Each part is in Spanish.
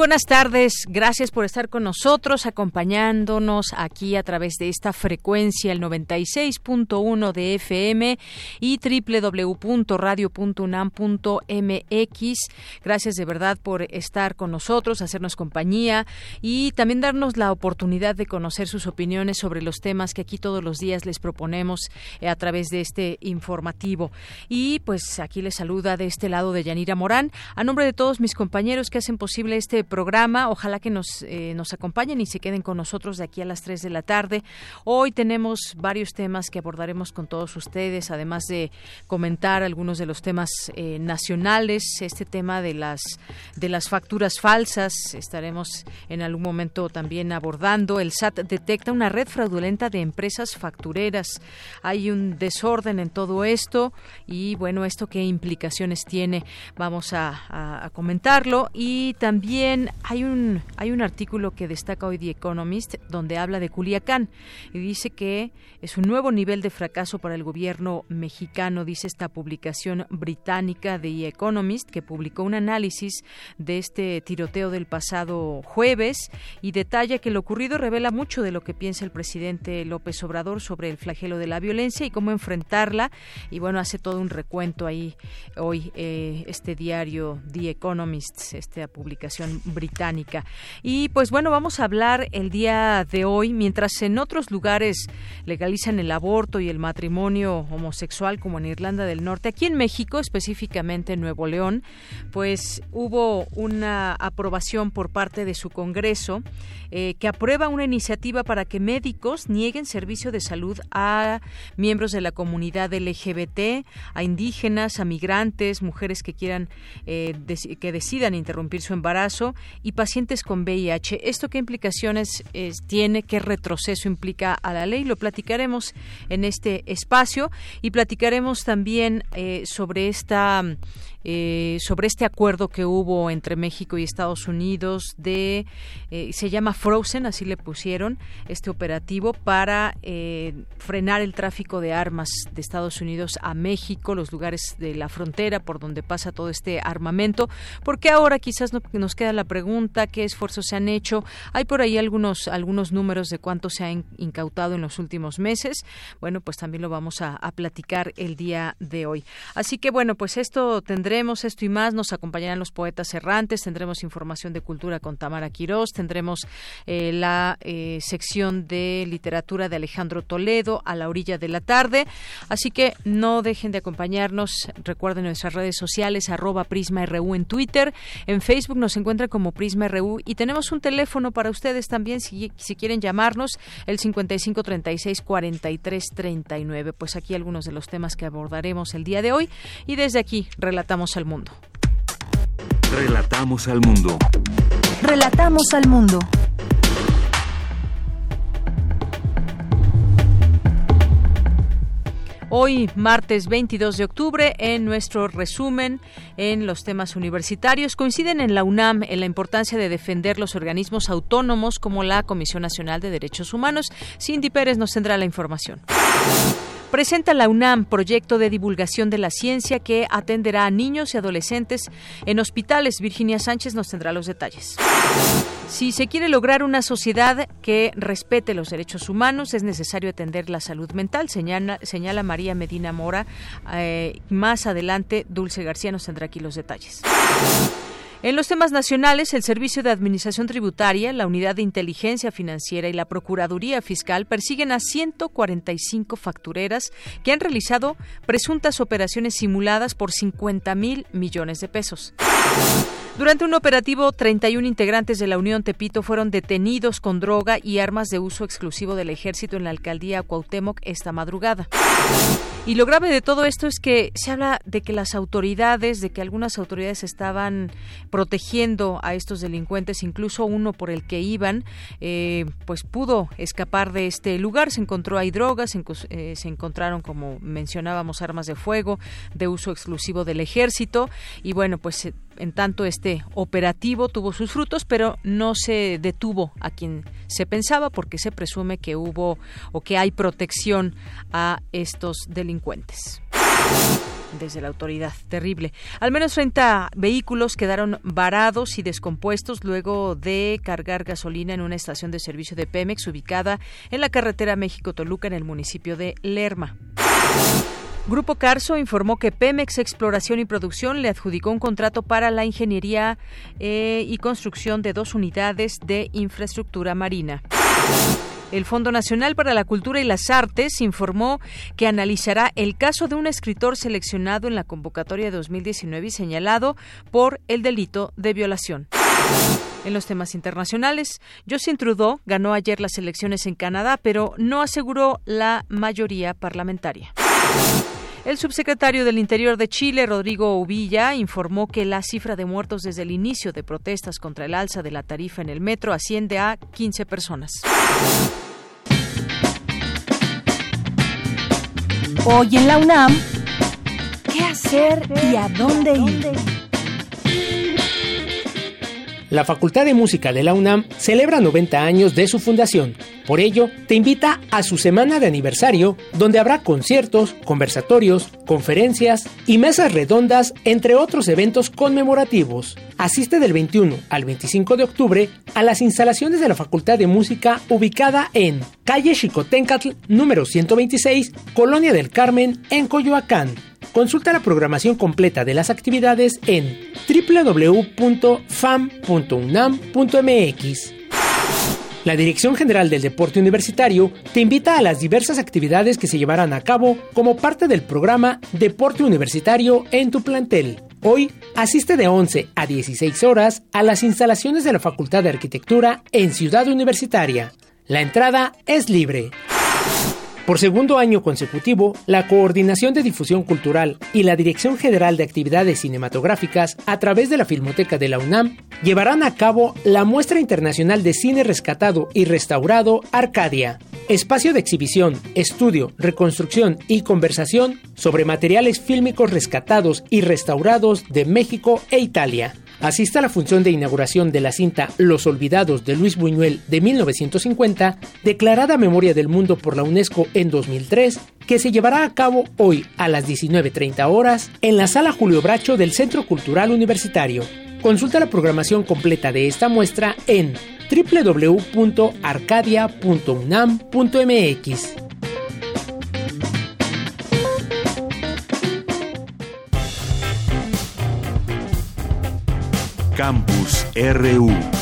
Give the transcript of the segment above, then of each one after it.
Buenas tardes, gracias por estar con nosotros, acompañándonos aquí a través de esta frecuencia, el 96.1 de FM y www.radio.unam.mx. Gracias de verdad por estar con nosotros, hacernos compañía y también darnos la oportunidad de conocer sus opiniones sobre los temas que aquí todos los días les proponemos eh, a través de este informativo. Y pues aquí les saluda de este lado de Yanira Morán, a nombre de todos mis compañeros que hacen posible este programa. Ojalá que nos, eh, nos acompañen y se queden con nosotros de aquí a las 3 de la tarde. Hoy tenemos varios temas que abordaremos con todos ustedes, además de comentar algunos de los temas eh, nacionales, este tema de las, de las facturas falsas. Estaremos en algún momento también abordando. El SAT detecta una red fraudulenta de empresas factureras. Hay un desorden en todo esto y bueno, esto qué implicaciones tiene. Vamos a, a comentarlo y también hay un, hay un artículo que destaca hoy The Economist donde habla de Culiacán y dice que es un nuevo nivel de fracaso para el gobierno mexicano, dice esta publicación británica de The Economist que publicó un análisis de este tiroteo del pasado jueves y detalla que lo ocurrido revela mucho de lo que piensa el presidente López Obrador sobre el flagelo de la violencia y cómo enfrentarla y bueno, hace todo un recuento ahí hoy eh, este diario The Economist, esta publicación británica. Y pues bueno, vamos a hablar el día de hoy, mientras en otros lugares legalizan el aborto y el matrimonio homosexual, como en Irlanda del Norte, aquí en México, específicamente en Nuevo León, pues hubo una aprobación por parte de su Congreso eh, que aprueba una iniciativa para que médicos nieguen servicio de salud a miembros de la comunidad LGBT, a indígenas, a migrantes, mujeres que quieran, eh, que decidan interrumpir su embarazo y pacientes con VIH. ¿Esto qué implicaciones tiene? ¿Qué retroceso implica a la ley? Lo platicaremos en este espacio y platicaremos también eh, sobre esta eh, sobre este acuerdo que hubo entre México y Estados Unidos de eh, se llama Frozen, así le pusieron este operativo para eh, frenar el tráfico de armas de Estados Unidos a México, los lugares de la frontera por donde pasa todo este armamento. Porque ahora quizás nos queda la pregunta qué esfuerzos se han hecho. Hay por ahí algunos algunos números de cuánto se ha incautado en los últimos meses. Bueno, pues también lo vamos a, a platicar el día de hoy. Así que bueno, pues esto tendrá tendremos esto y más, nos acompañarán los poetas errantes, tendremos información de cultura con Tamara Quirós, tendremos eh, la eh, sección de literatura de Alejandro Toledo a la orilla de la tarde. Así que no dejen de acompañarnos. Recuerden nuestras redes sociales, arroba Prisma RU en Twitter. En Facebook nos encuentra como Prisma RU y tenemos un teléfono para ustedes también si, si quieren llamarnos, el 55 36 43 39. Pues aquí algunos de los temas que abordaremos el día de hoy y desde aquí relatamos al mundo. Relatamos al mundo. Relatamos al mundo. Hoy, martes 22 de octubre, en nuestro resumen en los temas universitarios, coinciden en la UNAM en la importancia de defender los organismos autónomos como la Comisión Nacional de Derechos Humanos. Cindy Pérez nos tendrá la información presenta la UNAM proyecto de divulgación de la ciencia que atenderá a niños y adolescentes en hospitales. Virginia Sánchez nos tendrá los detalles. Si se quiere lograr una sociedad que respete los derechos humanos, es necesario atender la salud mental, señala, María Medina Mora. Eh, más adelante, Dulce García nos tendrá aquí los detalles. En los temas nacionales, el Servicio de Administración Tributaria, la Unidad de Inteligencia Financiera y la Procuraduría Fiscal persiguen a 145 factureras que han realizado presuntas operaciones simuladas por 50 mil millones de pesos. Durante un operativo, 31 integrantes de la Unión Tepito fueron detenidos con droga y armas de uso exclusivo del ejército en la alcaldía Cuauhtémoc esta madrugada. Y lo grave de todo esto es que se habla de que las autoridades, de que algunas autoridades estaban protegiendo a estos delincuentes, incluso uno por el que iban, eh, pues pudo escapar de este lugar. Se encontró hay drogas, se, eh, se encontraron, como mencionábamos, armas de fuego de uso exclusivo del ejército. Y bueno, pues en tanto este operativo tuvo sus frutos, pero no se detuvo a quien se pensaba porque se presume que hubo o que hay protección a estos delincuentes desde la autoridad. Terrible. Al menos 30 vehículos quedaron varados y descompuestos luego de cargar gasolina en una estación de servicio de Pemex ubicada en la carretera México-Toluca en el municipio de Lerma. Grupo Carso informó que Pemex Exploración y Producción le adjudicó un contrato para la ingeniería eh, y construcción de dos unidades de infraestructura marina. El Fondo Nacional para la Cultura y las Artes informó que analizará el caso de un escritor seleccionado en la convocatoria de 2019 y señalado por el delito de violación. En los temas internacionales, Justin Trudeau ganó ayer las elecciones en Canadá, pero no aseguró la mayoría parlamentaria. El subsecretario del Interior de Chile, Rodrigo Uvilla, informó que la cifra de muertos desde el inicio de protestas contra el alza de la tarifa en el metro asciende a 15 personas. Hoy en la UNAM, ¿qué hacer y a dónde ir? La Facultad de Música de la UNAM celebra 90 años de su fundación. Por ello, te invita a su semana de aniversario, donde habrá conciertos, conversatorios, conferencias y mesas redondas, entre otros eventos conmemorativos. Asiste del 21 al 25 de octubre a las instalaciones de la Facultad de Música ubicada en calle Chicotencatl, número 126, Colonia del Carmen, en Coyoacán. Consulta la programación completa de las actividades en www.fam.unam.mx. La Dirección General del Deporte Universitario te invita a las diversas actividades que se llevarán a cabo como parte del programa Deporte Universitario en tu plantel. Hoy asiste de 11 a 16 horas a las instalaciones de la Facultad de Arquitectura en Ciudad Universitaria. La entrada es libre. Por segundo año consecutivo, la Coordinación de Difusión Cultural y la Dirección General de Actividades Cinematográficas, a través de la Filmoteca de la UNAM, llevarán a cabo la Muestra Internacional de Cine Rescatado y Restaurado Arcadia, espacio de exhibición, estudio, reconstrucción y conversación sobre materiales fílmicos rescatados y restaurados de México e Italia asista a la función de inauguración de la cinta Los Olvidados de Luis Buñuel de 1950, declarada Memoria del Mundo por la UNESCO en 2003, que se llevará a cabo hoy a las 19.30 horas en la Sala Julio Bracho del Centro Cultural Universitario. Consulta la programación completa de esta muestra en www.arcadia.unam.mx. Campus RU.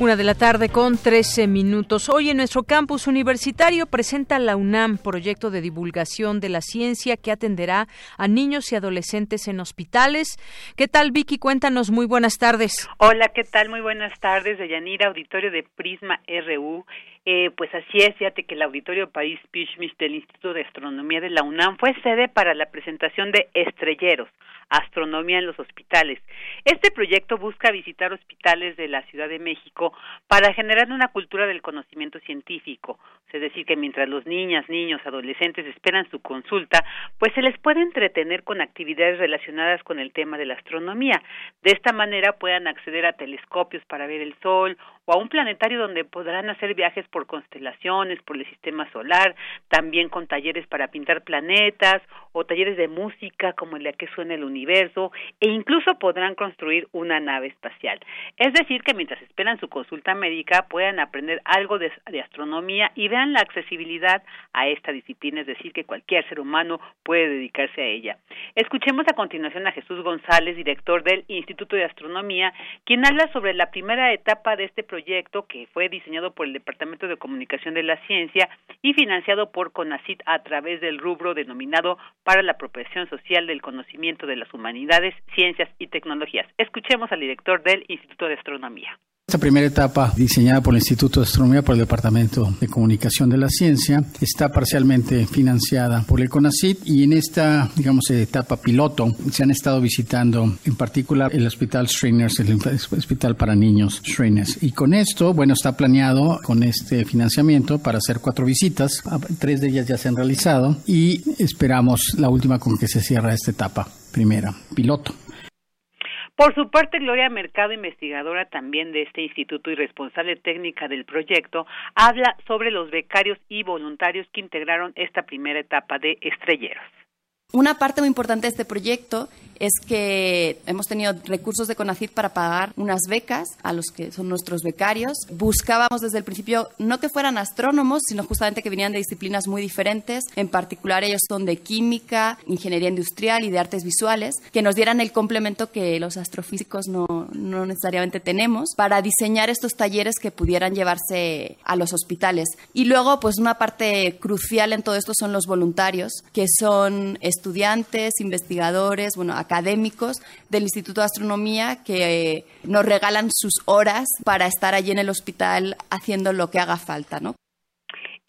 Una de la tarde con 13 minutos. Hoy en nuestro campus universitario presenta la UNAM proyecto de divulgación de la ciencia que atenderá a niños y adolescentes en hospitales. ¿Qué tal, Vicky? Cuéntanos. Muy buenas tardes. Hola, ¿qué tal? Muy buenas tardes. De Yanira, auditorio de Prisma RU. Eh, pues así es, fíjate que el Auditorio País Pichmich del Instituto de Astronomía de la UNAM fue sede para la presentación de Estrelleros, Astronomía en los Hospitales. Este proyecto busca visitar hospitales de la Ciudad de México para generar una cultura del conocimiento científico, es decir, que mientras los niñas, niños, adolescentes esperan su consulta, pues se les puede entretener con actividades relacionadas con el tema de la astronomía. De esta manera puedan acceder a telescopios para ver el sol a un planetario donde podrán hacer viajes por constelaciones, por el sistema solar, también con talleres para pintar planetas o talleres de música como de que suena el universo e incluso podrán construir una nave espacial. Es decir, que mientras esperan su consulta médica puedan aprender algo de, de astronomía y vean la accesibilidad a esta disciplina, es decir, que cualquier ser humano puede dedicarse a ella. Escuchemos a continuación a Jesús González, director del Instituto de Astronomía, quien habla sobre la primera etapa de este proyecto proyecto que fue diseñado por el Departamento de Comunicación de la Ciencia y financiado por CONACIT a través del rubro denominado para la apropiación social del conocimiento de las humanidades, ciencias y tecnologías. Escuchemos al director del Instituto de Astronomía. Esta primera etapa, diseñada por el Instituto de Astronomía por el Departamento de Comunicación de la Ciencia, está parcialmente financiada por el CONACYT y en esta, digamos, etapa piloto se han estado visitando en particular el Hospital Strainers, el Hospital para Niños Strainers. Y con esto, bueno, está planeado con este financiamiento para hacer cuatro visitas. Tres de ellas ya se han realizado y esperamos la última con que se cierra esta etapa primera, piloto. Por su parte, Gloria Mercado, investigadora también de este instituto y responsable técnica del proyecto, habla sobre los becarios y voluntarios que integraron esta primera etapa de Estrelleros. Una parte muy importante de este proyecto es que hemos tenido recursos de CONACYT para pagar unas becas a los que son nuestros becarios. Buscábamos desde el principio no que fueran astrónomos, sino justamente que vinieran de disciplinas muy diferentes. En particular, ellos son de química, ingeniería industrial y de artes visuales, que nos dieran el complemento que los astrofísicos no, no necesariamente tenemos para diseñar estos talleres que pudieran llevarse a los hospitales. Y luego, pues una parte crucial en todo esto son los voluntarios, que son estudiantes, investigadores, bueno, académicos del Instituto de Astronomía que eh, nos regalan sus horas para estar allí en el hospital haciendo lo que haga falta, ¿no?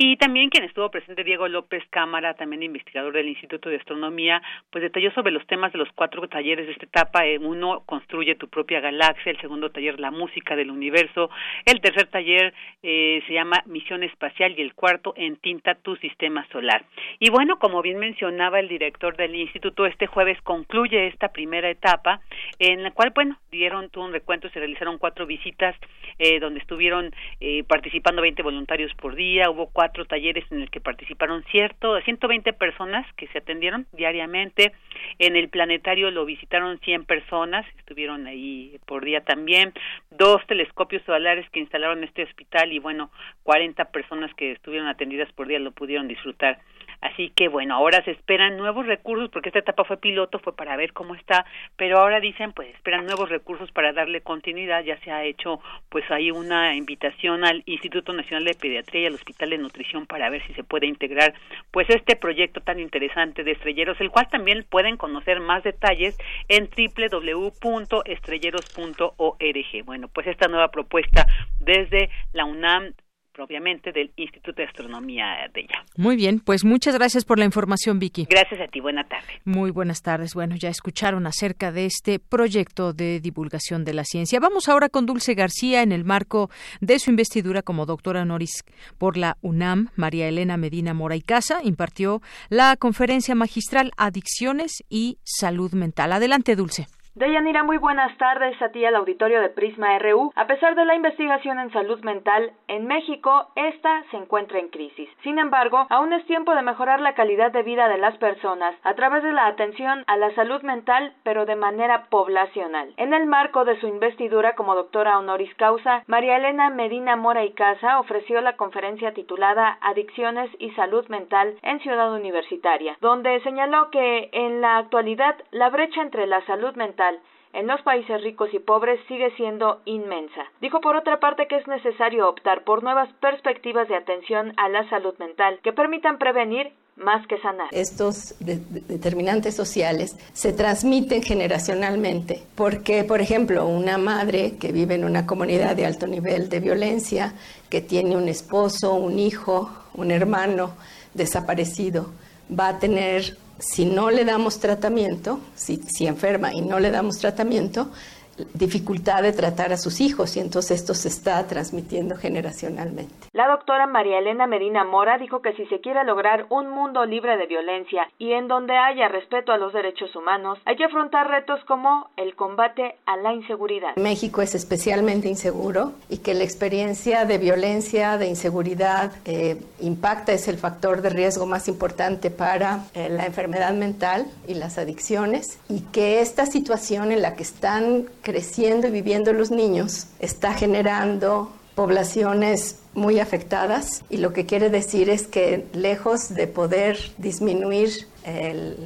Y también quien estuvo presente, Diego López Cámara, también investigador del Instituto de Astronomía, pues detalló sobre los temas de los cuatro talleres de esta etapa. Uno, construye tu propia galaxia, el segundo taller, la música del universo, el tercer taller eh, se llama misión espacial y el cuarto, en tinta tu sistema solar. Y bueno, como bien mencionaba el director del instituto, este jueves concluye esta primera etapa, en la cual, bueno, dieron un recuento, se realizaron cuatro visitas eh, donde estuvieron eh, participando 20 voluntarios por día, hubo cuatro cuatro talleres en el que participaron cierto 120 personas que se atendieron diariamente. En el planetario lo visitaron 100 personas, estuvieron ahí por día también. Dos telescopios solares que instalaron este hospital y bueno, 40 personas que estuvieron atendidas por día lo pudieron disfrutar. Así que bueno, ahora se esperan nuevos recursos porque esta etapa fue piloto, fue para ver cómo está, pero ahora dicen pues esperan nuevos recursos para darle continuidad. Ya se ha hecho pues ahí una invitación al Instituto Nacional de Pediatría y al Hospital de Nutrición para ver si se puede integrar pues este proyecto tan interesante de Estrelleros, el cual también pueden conocer más detalles en www.estrelleros.org. Bueno, pues esta nueva propuesta desde la UNAM obviamente del Instituto de Astronomía de ella. Muy bien, pues muchas gracias por la información, Vicky. Gracias a ti, buena tarde. Muy buenas tardes. Bueno, ya escucharon acerca de este proyecto de divulgación de la ciencia. Vamos ahora con Dulce García en el marco de su investidura como doctora honoris por la UNAM. María Elena Medina Mora y Casa impartió la conferencia magistral Adicciones y Salud Mental. Adelante, Dulce. Deyanira, muy buenas tardes a ti al auditorio de Prisma RU. A pesar de la investigación en salud mental, en México esta se encuentra en crisis. Sin embargo, aún es tiempo de mejorar la calidad de vida de las personas a través de la atención a la salud mental, pero de manera poblacional. En el marco de su investidura como doctora honoris causa, María Elena Medina Mora y Casa ofreció la conferencia titulada Adicciones y Salud Mental en Ciudad Universitaria, donde señaló que en la actualidad la brecha entre la salud mental en los países ricos y pobres sigue siendo inmensa. Dijo por otra parte que es necesario optar por nuevas perspectivas de atención a la salud mental que permitan prevenir más que sanar. Estos determinantes sociales se transmiten generacionalmente porque, por ejemplo, una madre que vive en una comunidad de alto nivel de violencia, que tiene un esposo, un hijo, un hermano desaparecido, va a tener si no le damos tratamiento, si, si enferma y no le damos tratamiento, dificultad de tratar a sus hijos y entonces esto se está transmitiendo generacionalmente. La doctora María Elena Medina Mora dijo que si se quiere lograr un mundo libre de violencia y en donde haya respeto a los derechos humanos, hay que afrontar retos como el combate a la inseguridad. México es especialmente inseguro y que la experiencia de violencia, de inseguridad, eh, impacta, es el factor de riesgo más importante para eh, la enfermedad mental y las adicciones y que esta situación en la que están creciendo y viviendo los niños está generando poblaciones muy afectadas y lo que quiere decir es que lejos de poder disminuir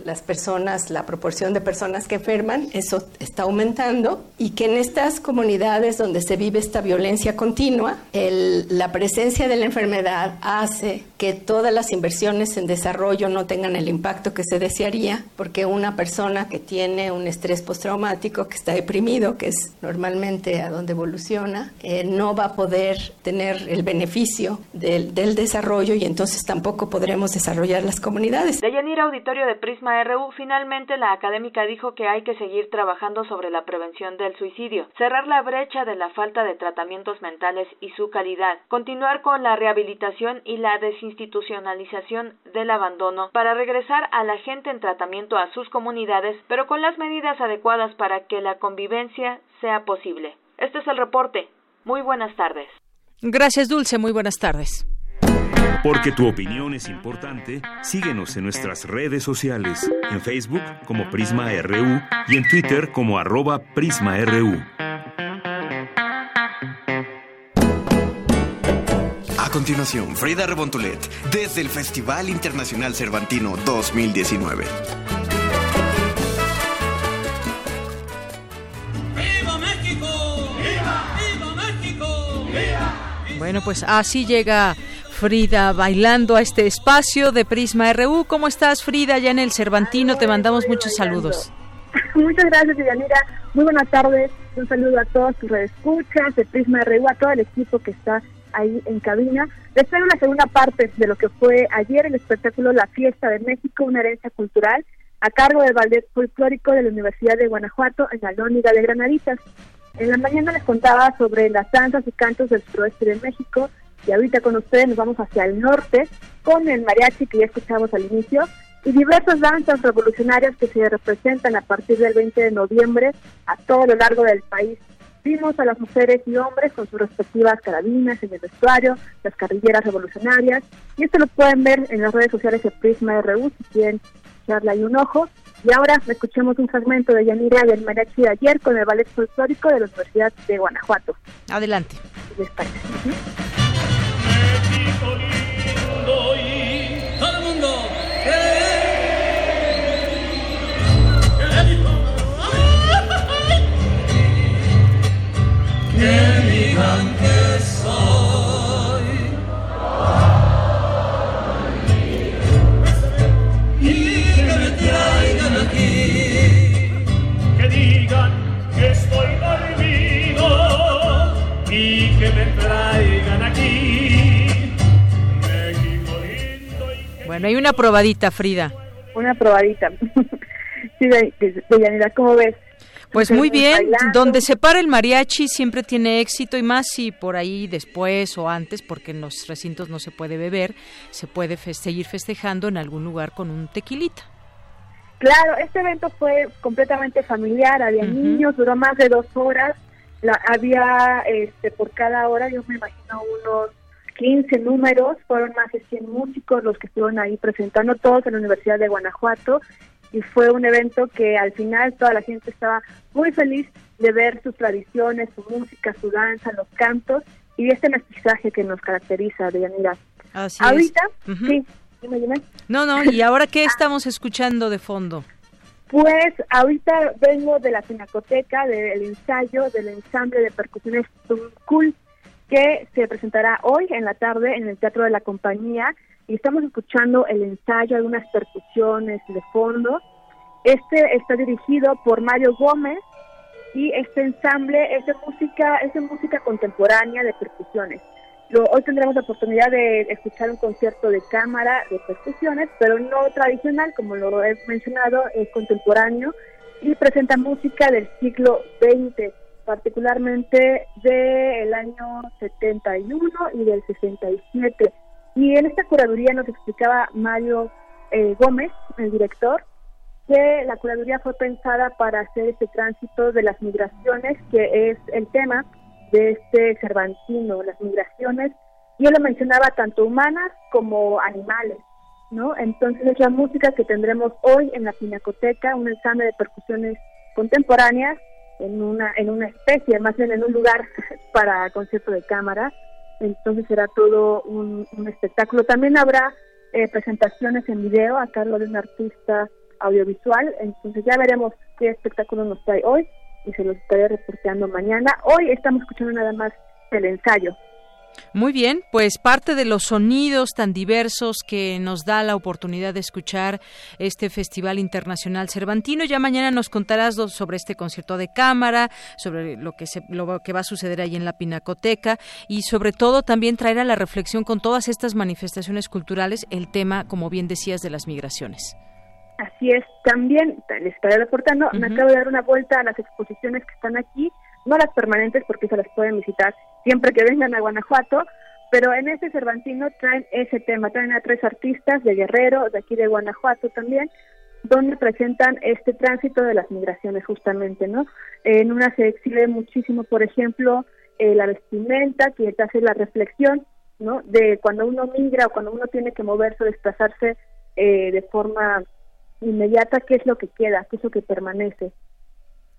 las personas, la proporción de personas que enferman, eso está aumentando y que en estas comunidades donde se vive esta violencia continua, la presencia de la enfermedad hace que todas las inversiones en desarrollo no tengan el impacto que se desearía, porque una persona que tiene un estrés postraumático, que está deprimido, que es normalmente a donde evoluciona, eh, no va a poder tener el beneficio del, del desarrollo y entonces tampoco podremos desarrollar las comunidades. De Auditorio de Prisma RU, finalmente la académica dijo que hay que seguir trabajando sobre la prevención del suicidio, cerrar la brecha de la falta de tratamientos mentales y su calidad, continuar con la rehabilitación y la desinstitucionalización del abandono para regresar a la gente en tratamiento a sus comunidades, pero con las medidas adecuadas para que la convivencia sea posible. Este es el reporte. Muy buenas tardes. Gracias, Dulce. Muy buenas tardes. Porque tu opinión es importante, síguenos en nuestras redes sociales, en Facebook como Prisma RU y en Twitter como arroba PrismaRU. A continuación, Frida Rebontulet, desde el Festival Internacional Cervantino 2019. ¡Viva México! ¡Viva! ¡Viva México! Bueno, pues así llega Frida bailando a este espacio de Prisma RU. ¿Cómo estás, Frida? Ya en el Cervantino te mandamos muchos saludos. Muchas gracias, Yanira. Muy buenas tardes. Un saludo a todos tus redescuchas de Prisma RU, a todo el equipo que está ahí en cabina. Les traigo la segunda parte de lo que fue ayer el espectáculo La Fiesta de México, una herencia cultural, a cargo del ballet folclórico de la Universidad de Guanajuato en la Lóniga de Granaditas. En la mañana les contaba sobre las danzas y cantos del suroeste de México, y ahorita con ustedes nos vamos hacia el norte con el mariachi que ya escuchamos al inicio y diversas danzas revolucionarias que se representan a partir del 20 de noviembre a todo lo largo del país. Vimos a las mujeres y hombres con sus respectivas carabinas en el vestuario, las carrilleras revolucionarias, y esto lo pueden ver en las redes sociales de Prisma RU si quieren echarle ahí un ojo. Y ahora escuchemos un fragmento de Yanira del mariachi de ayer con el ballet folclórico de la Universidad de Guanajuato. Adelante. ¿Les parece? lindo que me traigan aquí. Bueno, hay una probadita, Frida. Una probadita. sí, de, de, ¿cómo ves? Pues muy bien, donde se para el mariachi siempre tiene éxito y más si por ahí después o antes, porque en los recintos no se puede beber, se puede seguir festejando en algún lugar con un tequilita. Claro, este evento fue completamente familiar, había niños, duró más de dos horas, la, había este, por cada hora, yo me imagino unos 15 números, fueron más de 100 músicos los que estuvieron ahí presentando, todos en la Universidad de Guanajuato, y fue un evento que al final toda la gente estaba muy feliz de ver sus tradiciones, su música, su danza, los cantos y este mestizaje que nos caracteriza, Deyanira. Así Ahorita, sí, dime, dime. No, no, ¿y ahora qué estamos escuchando de fondo? Pues ahorita vengo de la Pinacoteca, del ensayo del ensamble de percusiones Cool que se presentará hoy en la tarde en el Teatro de la Compañía y estamos escuchando el ensayo, algunas percusiones de fondo. Este está dirigido por Mario Gómez y este ensamble es de música, es de música contemporánea de percusiones. hoy tendremos la oportunidad de escuchar un concierto de cámara de percusiones, pero no tradicional, como lo he mencionado, es contemporáneo y presenta música del siglo XX particularmente del año 71 y del 67. Y en esta curaduría nos explicaba Mario eh, Gómez, el director, que la curaduría fue pensada para hacer este tránsito de las migraciones, que es el tema de este Cervantino, las migraciones, y él lo mencionaba tanto humanas como animales, ¿no? Entonces es la música que tendremos hoy en la Pinacoteca, un ensamble de percusiones contemporáneas en una en una especie, más bien en un lugar para concierto de cámara. Entonces será todo un, espectáculo. También habrá eh, presentaciones en video a cargo de un artista audiovisual. Entonces ya veremos qué espectáculo nos trae hoy y se los estaré reporteando mañana. Hoy estamos escuchando nada más el ensayo muy bien, pues parte de los sonidos tan diversos que nos da la oportunidad de escuchar este Festival Internacional Cervantino. Ya mañana nos contarás sobre este concierto de cámara, sobre lo que, se, lo que va a suceder ahí en la Pinacoteca y sobre todo también traer a la reflexión con todas estas manifestaciones culturales el tema, como bien decías, de las migraciones. Así es, también les estaré reportando, me acabo de dar una vuelta a las exposiciones que están aquí no las permanentes porque se las pueden visitar siempre que vengan a Guanajuato, pero en este Cervantino traen ese tema, traen a tres artistas de Guerrero, de aquí de Guanajuato también, donde presentan este tránsito de las migraciones justamente, ¿no? En una se exhibe muchísimo, por ejemplo, eh, la vestimenta, que te hace la reflexión, ¿no? De cuando uno migra o cuando uno tiene que moverse o desplazarse eh, de forma inmediata, qué es lo que queda, qué es lo que permanece.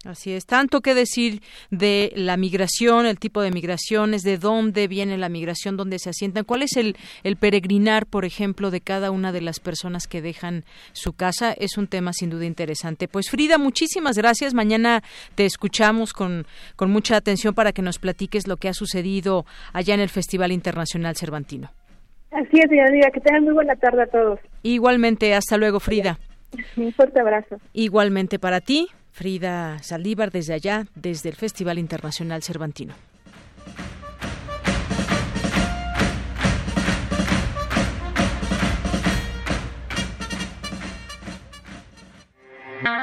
Así es, tanto que decir de la migración, el tipo de migraciones, de dónde viene la migración, dónde se asientan, cuál es el, el peregrinar, por ejemplo, de cada una de las personas que dejan su casa, es un tema sin duda interesante. Pues Frida, muchísimas gracias. Mañana te escuchamos con, con mucha atención para que nos platiques lo que ha sucedido allá en el Festival Internacional Cervantino. Así es, señora, que tengan muy buena tarde a todos. Igualmente, hasta luego, Frida. Un fuerte abrazo. Igualmente para ti. Frida Saldívar desde allá, desde el Festival Internacional Cervantino.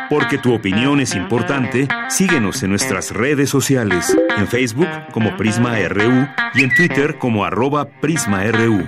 Porque tu opinión es importante, síguenos en nuestras redes sociales, en Facebook como Prisma RU y en Twitter como arroba PrismaRU.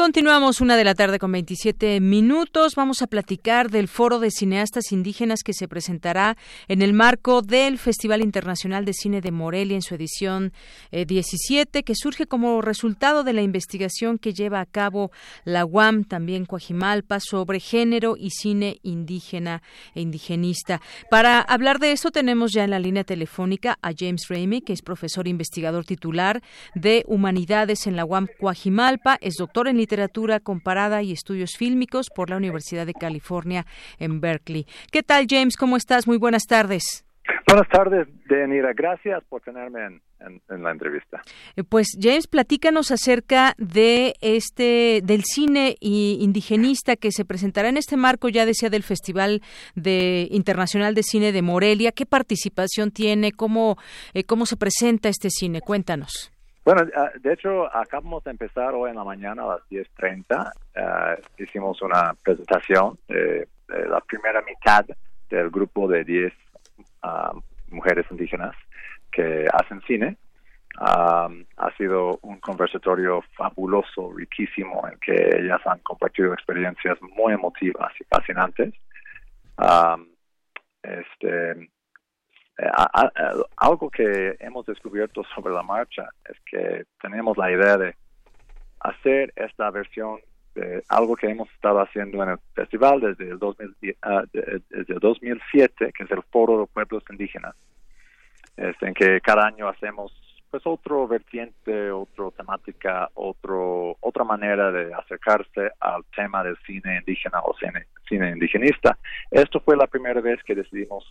Continuamos una de la tarde con 27 minutos. Vamos a platicar del Foro de Cineastas Indígenas que se presentará en el marco del Festival Internacional de Cine de Morelia en su edición 17, eh, que surge como resultado de la investigación que lleva a cabo la UAM, también Coajimalpa, sobre género y cine indígena e indigenista. Para hablar de esto tenemos ya en la línea telefónica a James Ramey, que es profesor investigador titular de Humanidades en la UAM Coajimalpa, es doctor en Literatura Comparada y Estudios Fílmicos por la Universidad de California en Berkeley. ¿Qué tal, James? ¿Cómo estás? Muy buenas tardes. Buenas tardes, Denira. Gracias por tenerme en, la entrevista. Eh, pues James, platícanos acerca de este del cine indigenista que se presentará en este marco, ya decía, del Festival de Internacional de Cine de Morelia. ¿Qué participación tiene? ¿Cómo, eh, cómo se presenta este cine? Cuéntanos. Bueno, ah, de hecho, acabamos de empezar hoy en la mañana a las 10.30. Ah, hicimos una presentación de, la primera mitad del grupo de 10 ah, mujeres indígenas que hacen cine. ha sido un conversatorio fabuloso, riquísimo, en que ellas han compartido experiencias muy emotivas y fascinantes. este, eh, algo que hemos descubierto sobre la marcha es que tenemos la idea de hacer esta versión de algo que hemos estado haciendo en el festival desde el, 2007, ah, que es el Foro de Pueblos Indígenas, este, en que cada año hacemos pues otro vertiente, otra temática, otro, otra manera de acercarse al tema del cine indígena o cine, cine indigenista. Esto fue la primera vez que decidimos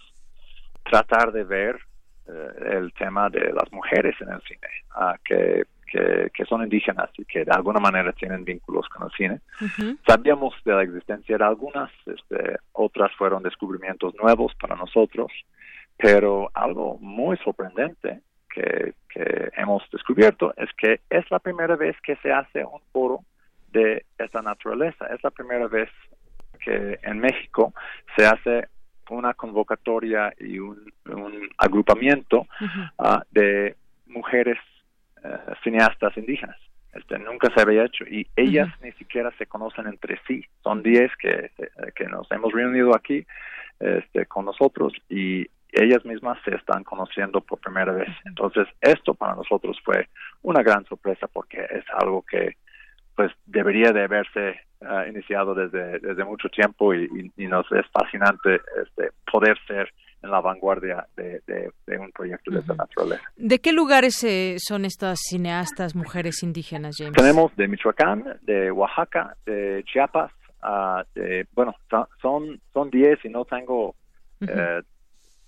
tratar de ver eh, el tema de las mujeres en el cine, ah, que, que, son indígenas y que de alguna manera tienen vínculos con el cine. Sabíamos de la existencia de algunas, este, otras fueron descubrimientos nuevos para nosotros, pero algo muy sorprendente que, que hemos descubierto es que es la primera vez que se hace un foro de esta naturaleza, es la primera vez que en México se hace una convocatoria y un, agrupamiento ah, de mujeres eh, cineastas indígenas. Este, nunca se había hecho y ellas ni siquiera se conocen entre sí. Son 10 que, que nos hemos reunido aquí este, con nosotros y ellas mismas se están conociendo por primera vez. Entonces, esto para nosotros fue una gran sorpresa porque es algo que pues debería de haberse ah, iniciado desde, desde mucho tiempo y, y, nos es fascinante este, poder ser en la vanguardia de, de, un proyecto de esta naturaleza. ¿De qué lugares eh, son estas cineastas mujeres indígenas, James? Tenemos de Michoacán, de Oaxaca, de Chiapas, uh, de, bueno, son son 10 y no tengo eh,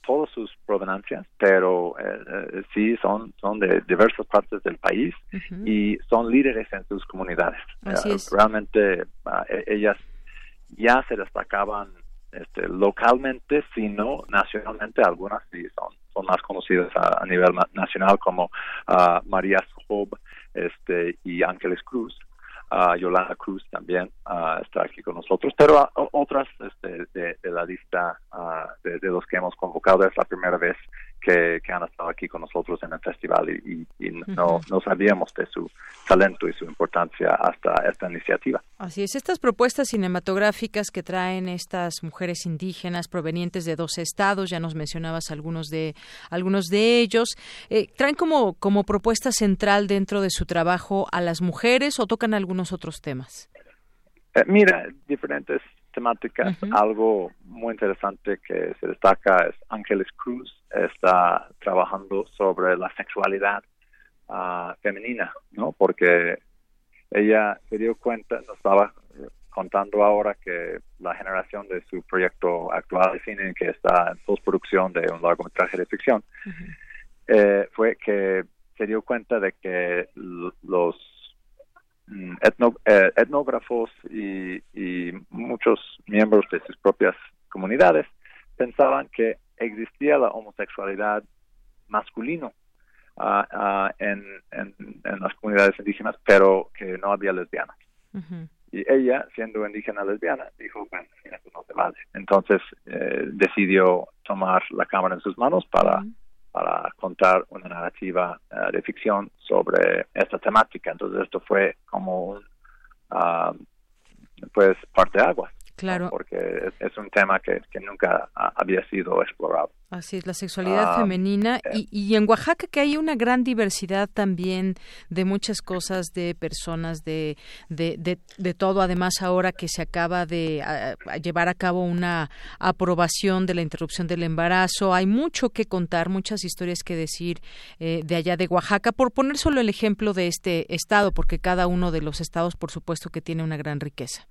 todas sus provenancias, pero eh, eh, sí son, son de diversas partes del país y son líderes en sus comunidades. Realmente ah, e, ellas ya se destacaban este, localmente, sino nacionalmente. Algunas sí son, son más conocidas a, nivel nacional como uh, María Job este, y Ángeles Cruz. Uh, Yolanda Cruz también uh, está aquí con nosotros, pero otras este, de, la lista de, de, los que hemos convocado es la primera vez que, han estado aquí con nosotros en el festival y, no, no sabíamos de su talento y su importancia hasta esta iniciativa. Así es, estas propuestas cinematográficas que traen estas mujeres indígenas provenientes de dos estados, ya nos mencionabas algunos de algunos de ellos, eh, traen como como propuesta central dentro de su trabajo a las mujeres o tocan algunos otros temas. Eh, mira, diferentes temáticas. Algo muy interesante que se destaca es Ángeles Cruz está trabajando sobre la sexualidad ah, femenina, ¿no? Porque ella se dio cuenta, nos estaba contando ahora que la generación de su proyecto actual de cine, que está en postproducción de un largometraje de ficción, eh, fue que se dio cuenta de que los Mm, eh, etnógrafos y, muchos miembros de sus propias comunidades pensaban que existía la homosexualidad masculino ah, ah, en, las comunidades indígenas, pero que no había lesbianas. Y ella, siendo indígena lesbiana, dijo, bueno, esto no se vale. Entonces eh, decidió tomar la cámara en sus manos para para contar una narrativa eh, de ficción sobre esta temática. Entonces esto fue como un, uh, pues, parte Claro. Porque es, un tema que, que nunca había sido explorado. Así es, la sexualidad ah, femenina. Eh. Y, en Oaxaca que hay una gran diversidad también de muchas cosas, de personas, de, de, de, todo. Además, ahora que se acaba de llevar a cabo una aprobación de la interrupción del embarazo, hay mucho que contar, muchas historias que decir eh, de allá de Oaxaca, por poner solo el ejemplo de este estado, porque cada uno de los estados, por supuesto, que tiene una gran riqueza.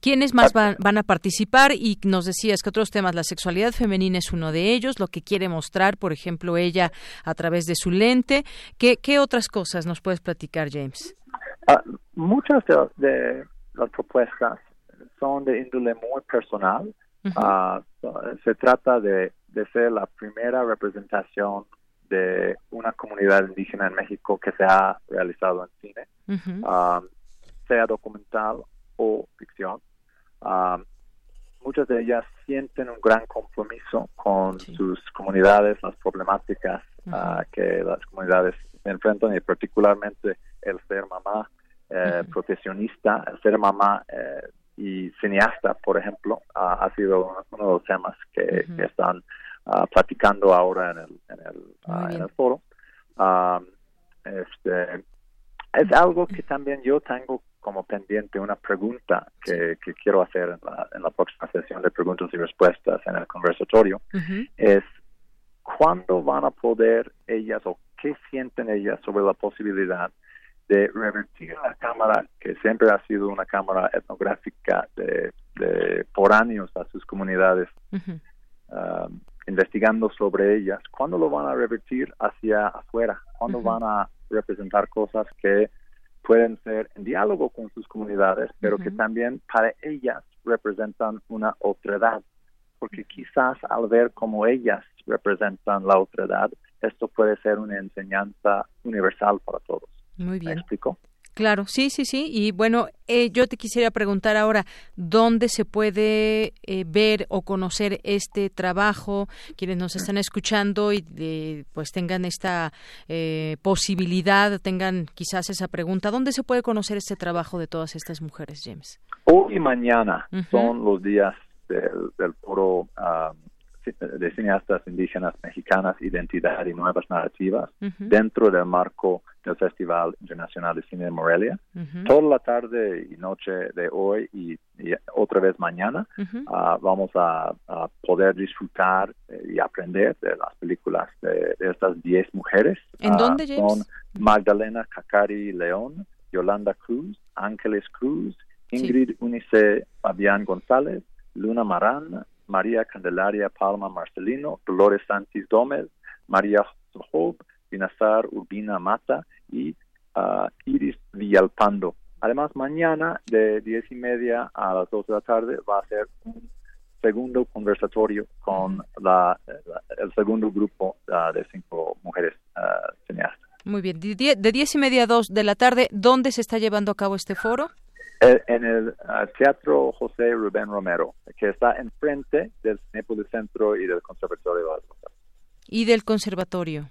¿Quiénes más van, van, a participar? Y nos decías que otros temas, la sexualidad femenina es uno de ellos, lo que quiere mostrar, por ejemplo, ella a través de su lente. ¿Qué, qué otras cosas nos puedes platicar, James? Ah, muchas de, las propuestas son de índole muy personal. Ah, se trata de, de ser la primera representación de una comunidad indígena en México que se ha realizado en cine, ah, sea documental o ficción. Ah, muchas de ellas sienten un gran compromiso con sus comunidades, las problemáticas ah, que las comunidades enfrentan y particularmente el ser mamá eh, profesionista, el ser mamá eh, y cineasta, por ejemplo, ha sido uno, de los temas que, están platicando ahora en el, en el, en el foro. este, es algo que también yo tengo como pendiente una pregunta que, quiero hacer en la, en la, próxima sesión de preguntas y respuestas en el conversatorio, es cuándo van a poder ellas o qué sienten ellas sobre la posibilidad de revertir la cámara, que siempre ha sido una cámara etnográfica de, por años a sus comunidades, um, investigando sobre ellas, ¿cuándo lo van a revertir hacia afuera? ¿Cuándo van a representar cosas que pueden ser en diálogo con sus comunidades, pero que también para ellas representan una otredad, porque quizás al ver cómo ellas representan la otredad, esto puede ser una enseñanza universal para todos. Muy bien. ¿Me explico? Claro, sí, sí, sí. Y bueno, eh, yo te quisiera preguntar ahora, ¿dónde se puede eh, ver o conocer este trabajo? Quienes nos están escuchando y pues tengan esta eh, posibilidad, tengan quizás esa pregunta, ¿dónde se puede conocer este trabajo de todas estas mujeres, James? Hoy y mañana son los días del, foro de cineastas indígenas mexicanas, Identidad y Nuevas Narrativas, dentro del marco del Festival Internacional de Cine de Morelia. Toda la tarde y noche de hoy y, otra vez mañana ah, vamos a, poder disfrutar eh, y aprender de las películas de, estas 10 mujeres. ¿En ah, dónde, James? Son Magdalena Cacari León, Yolanda Cruz, Ángeles Cruz, Ingrid Unice Fabián González, Luna Marán, María Candelaria Palma Marcelino, Dolores Santis Gómez, María Job, Binazar Urbina Mata y uh, Iris Villalpando. Además, mañana de diez y media a las dos de la tarde va a ser un segundo conversatorio con la, el segundo grupo uh, de cinco mujeres uh, cineastas. Muy bien, de diez y media a dos de la tarde, ¿dónde se está llevando a cabo este foro? Eh, en el ah, Teatro José Rubén Romero, que está enfrente del Cinépolis Centro y del Conservatorio de Y del Conservatorio.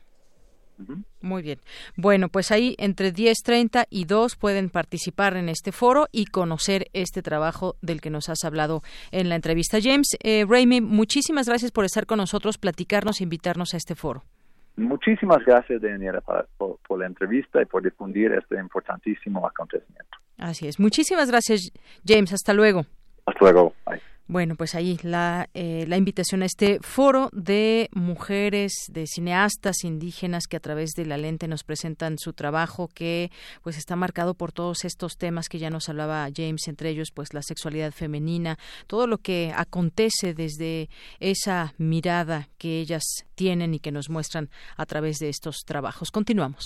Muy bien. Bueno, pues ahí entre 10.30 y 2 pueden participar en este foro y conocer este trabajo del que nos has hablado en la entrevista. James, eh, Raimi, muchísimas gracias por estar con nosotros, platicarnos e invitarnos a este foro. Muchísimas gracias, Daniela, por la entrevista y por difundir este importantísimo acontecimiento. Así es. Muchísimas gracias, James. Hasta luego. Hasta luego. Bueno, pues ahí la, eh, la invitación a este foro de mujeres, de cineastas indígenas que a través de la lente nos presentan su trabajo que pues está marcado por todos estos temas que ya nos hablaba James, entre ellos pues la sexualidad femenina, todo lo que acontece desde esa mirada que ellas tienen y que nos muestran a través de estos trabajos. Continuamos.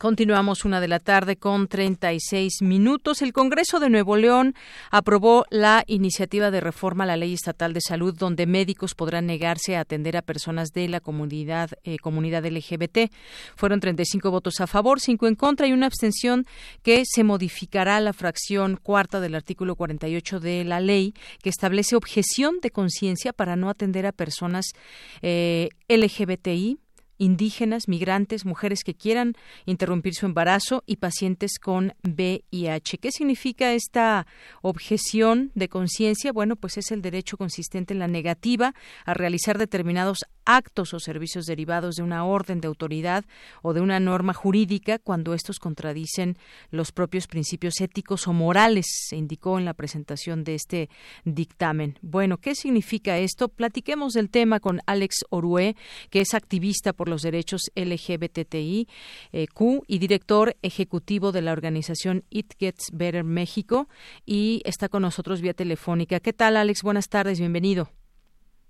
Continuamos una de la tarde con 36 minutos. El Congreso de Nuevo León aprobó la iniciativa de reforma a la Ley Estatal de Salud, donde médicos podrán negarse a atender a personas de la comunidad, eh, comunidad LGBT. Fueron 35 votos a favor, 5 en contra y una abstención que se modificará la fracción cuarta del artículo 48 de la ley, que establece objeción de conciencia para no atender a personas eh, LGBTI indígenas, migrantes, mujeres que quieran interrumpir su embarazo y pacientes con VIH. ¿Qué significa esta objeción de conciencia? Bueno, pues es el derecho consistente en la negativa a realizar determinados actos o servicios derivados de una orden de autoridad o de una norma jurídica cuando estos contradicen los propios principios éticos o morales, se indicó en la presentación de este dictamen. Bueno, ¿qué significa esto? Platiquemos del tema con Alex Orue, que es activista por los derechos LGBTI eh, y director ejecutivo de la organización It Gets Better México y está con nosotros vía telefónica. ¿Qué tal, Alex? Buenas tardes, bienvenido.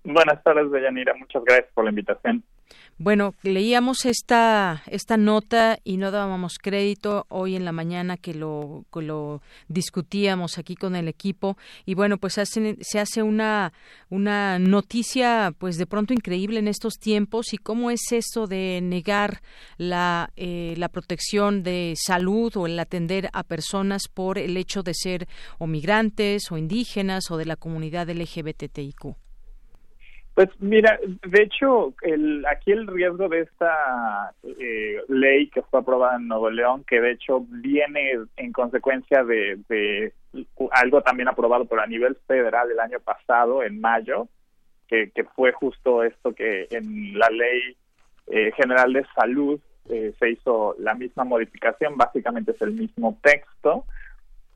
Buenas tardes, Deyanira. Muchas gracias por la invitación. Bueno, leíamos esta, esta nota y no dábamos crédito hoy en la mañana que lo, lo discutíamos aquí con el equipo y bueno, pues se hace una, una noticia pues de pronto increíble en estos tiempos y cómo es eso de negar la, eh, la protección de salud o el atender a personas por el hecho de ser o migrantes o indígenas o de la comunidad LGBTIQ. Pues mira, de hecho, el, aquí el riesgo de esta eh, ley que fue aprobada en Nuevo León, que de hecho viene en consecuencia de, algo también aprobado por a nivel federal el año pasado, en mayo, que, fue justo esto que en la ley eh, general de salud eh, se hizo la misma modificación, básicamente es el mismo texto,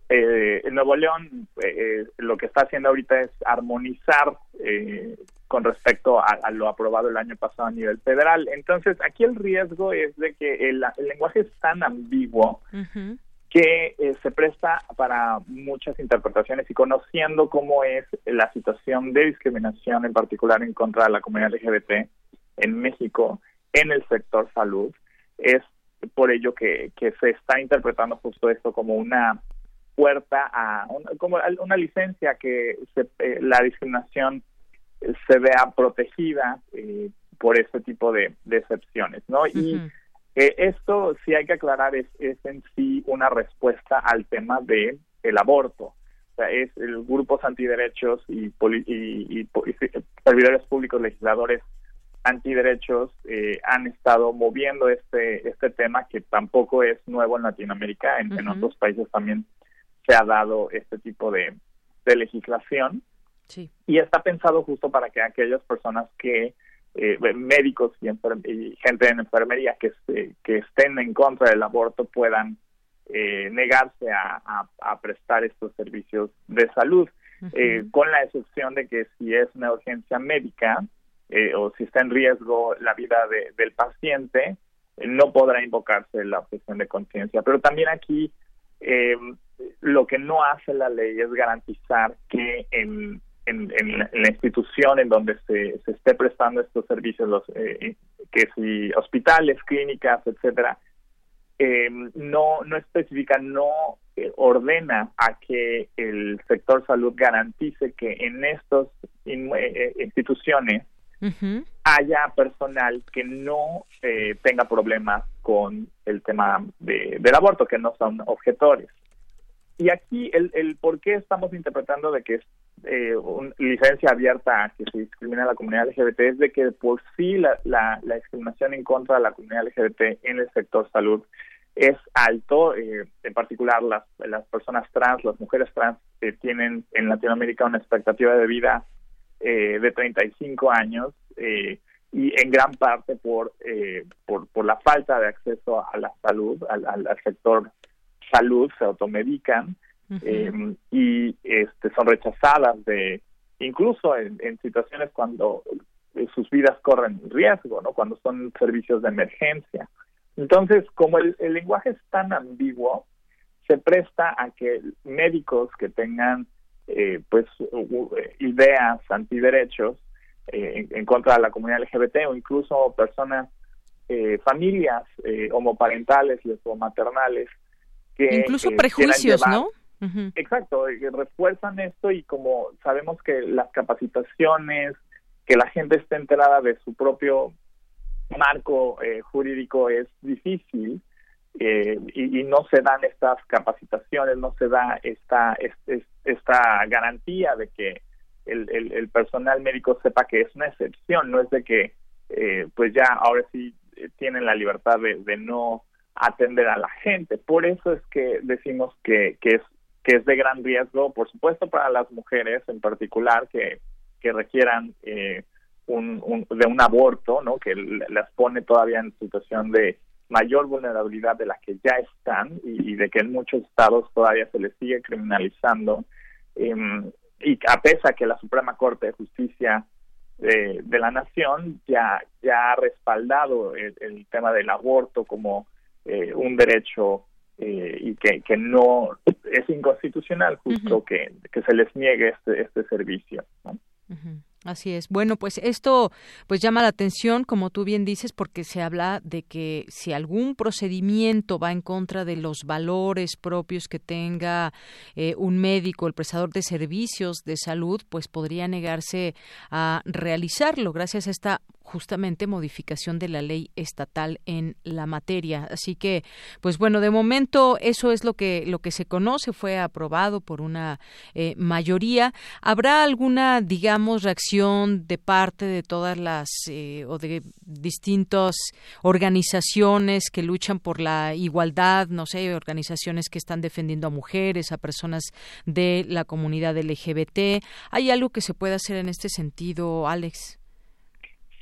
eh, en Nuevo León eh, lo que está haciendo ahorita es armonizar eh, con respecto a, lo aprobado el año pasado a nivel federal. Entonces, aquí el riesgo es de que el, lenguaje es tan ambiguo que eh, se presta para muchas interpretaciones y conociendo cómo es la situación de discriminación, en particular en contra de la comunidad LGBT en México, en el sector salud, es por ello que, que se está interpretando justo esto como una puerta a como una licencia que eh, la discriminación se vea protegida eh, por este tipo de, excepciones, ¿no? Y Eh, esto, sí hay que aclarar, es, es en sí una respuesta al tema de el aborto. O sea, es el grupos antiderechos y, y, y, servidores públicos legisladores antiderechos eh, han estado moviendo este este tema que tampoco es nuevo en Latinoamérica, en, en otros países también se ha dado este tipo de, de legislación sí. y está pensado justo para que aquellas personas que eh, médicos y, y, gente en enfermería que, que estén en contra del aborto puedan eh, negarse a, a, prestar estos servicios de salud, eh, con la excepción de que si es una urgencia médica eh, o si está en riesgo la vida de, del paciente, no podrá invocarse la objeción de conciencia. Pero también aquí lo que no hace la ley es garantizar que en, en, en, la, institución en donde se, se esté prestando estos servicios, los, que si hospitales, clínicas, etcétera, eh, no, no especifica, no eh, ordena a que el sector salud garantice que en estas eh, instituciones haya personal que no tenga problemas con el tema de, del aborto, que no son objetores. Y aquí el, el por qué estamos interpretando de que es una licencia abierta que se discrimina a la comunidad LGBT es de que por sí la, la, la discriminación en contra de la comunidad LGBT en el sector salud es alto, eh, en particular las, las personas trans, las mujeres trans eh, tienen en Latinoamérica una expectativa de vida eh, de 35 años eh, y en gran parte por, eh, por, por la falta de acceso a la salud, al, al, sector salud, se automedican eh, y este, son rechazadas de incluso en, en situaciones cuando sus vidas corren riesgo, ¿no? Cuando son servicios de emergencia. Entonces, como el, lenguaje es tan ambiguo, se presta a que médicos que tengan eh, pues ideas antiderechos eh, en, contra de la comunidad LGBT o incluso personas, eh, familias eh, homoparentales o maternales que incluso prejuicios, ¿no? Exacto, refuerzan esto y como sabemos que las capacitaciones, que la gente esté enterada de su propio marco eh, jurídico es difícil eh, y, no se dan estas capacitaciones, no se da esta, esta garantía de que el, el, personal médico sepa que es una excepción, no es de que eh, pues ya ahora sí tienen la libertad de, de, no atender a la gente. Por eso es que decimos que, que, es, que es de gran riesgo, por supuesto para las mujeres en particular que, que requieran eh, un, de un aborto, ¿no? Que las pone todavía en situación de mayor vulnerabilidad de la que ya están y, de que en muchos estados todavía se les sigue criminalizando. Em, y a pesar que la Suprema Corte de Justicia de, la Nación ya, ya ha respaldado el, tema del aborto como eh, un derecho eh, y que, que no es inconstitucional justo que, que se les niegue este, este servicio. ¿no? Así es. Bueno, pues esto pues llama la atención, como tú bien dices, porque se habla de que si algún procedimiento va en contra de los valores propios que tenga eh, un médico, el prestador de servicios de salud, pues podría negarse a realizarlo gracias a esta justamente modificación de la ley estatal en la materia. Así que, pues bueno, de momento eso es lo que lo que se conoce, fue aprobado por una eh, mayoría. ¿Habrá alguna, digamos, reacción de parte de todas las eh, o de distintas organizaciones que luchan por la igualdad, no sé, organizaciones que están defendiendo a mujeres, a personas de la comunidad LGBT? ¿Hay algo que se pueda hacer en este sentido, Alex?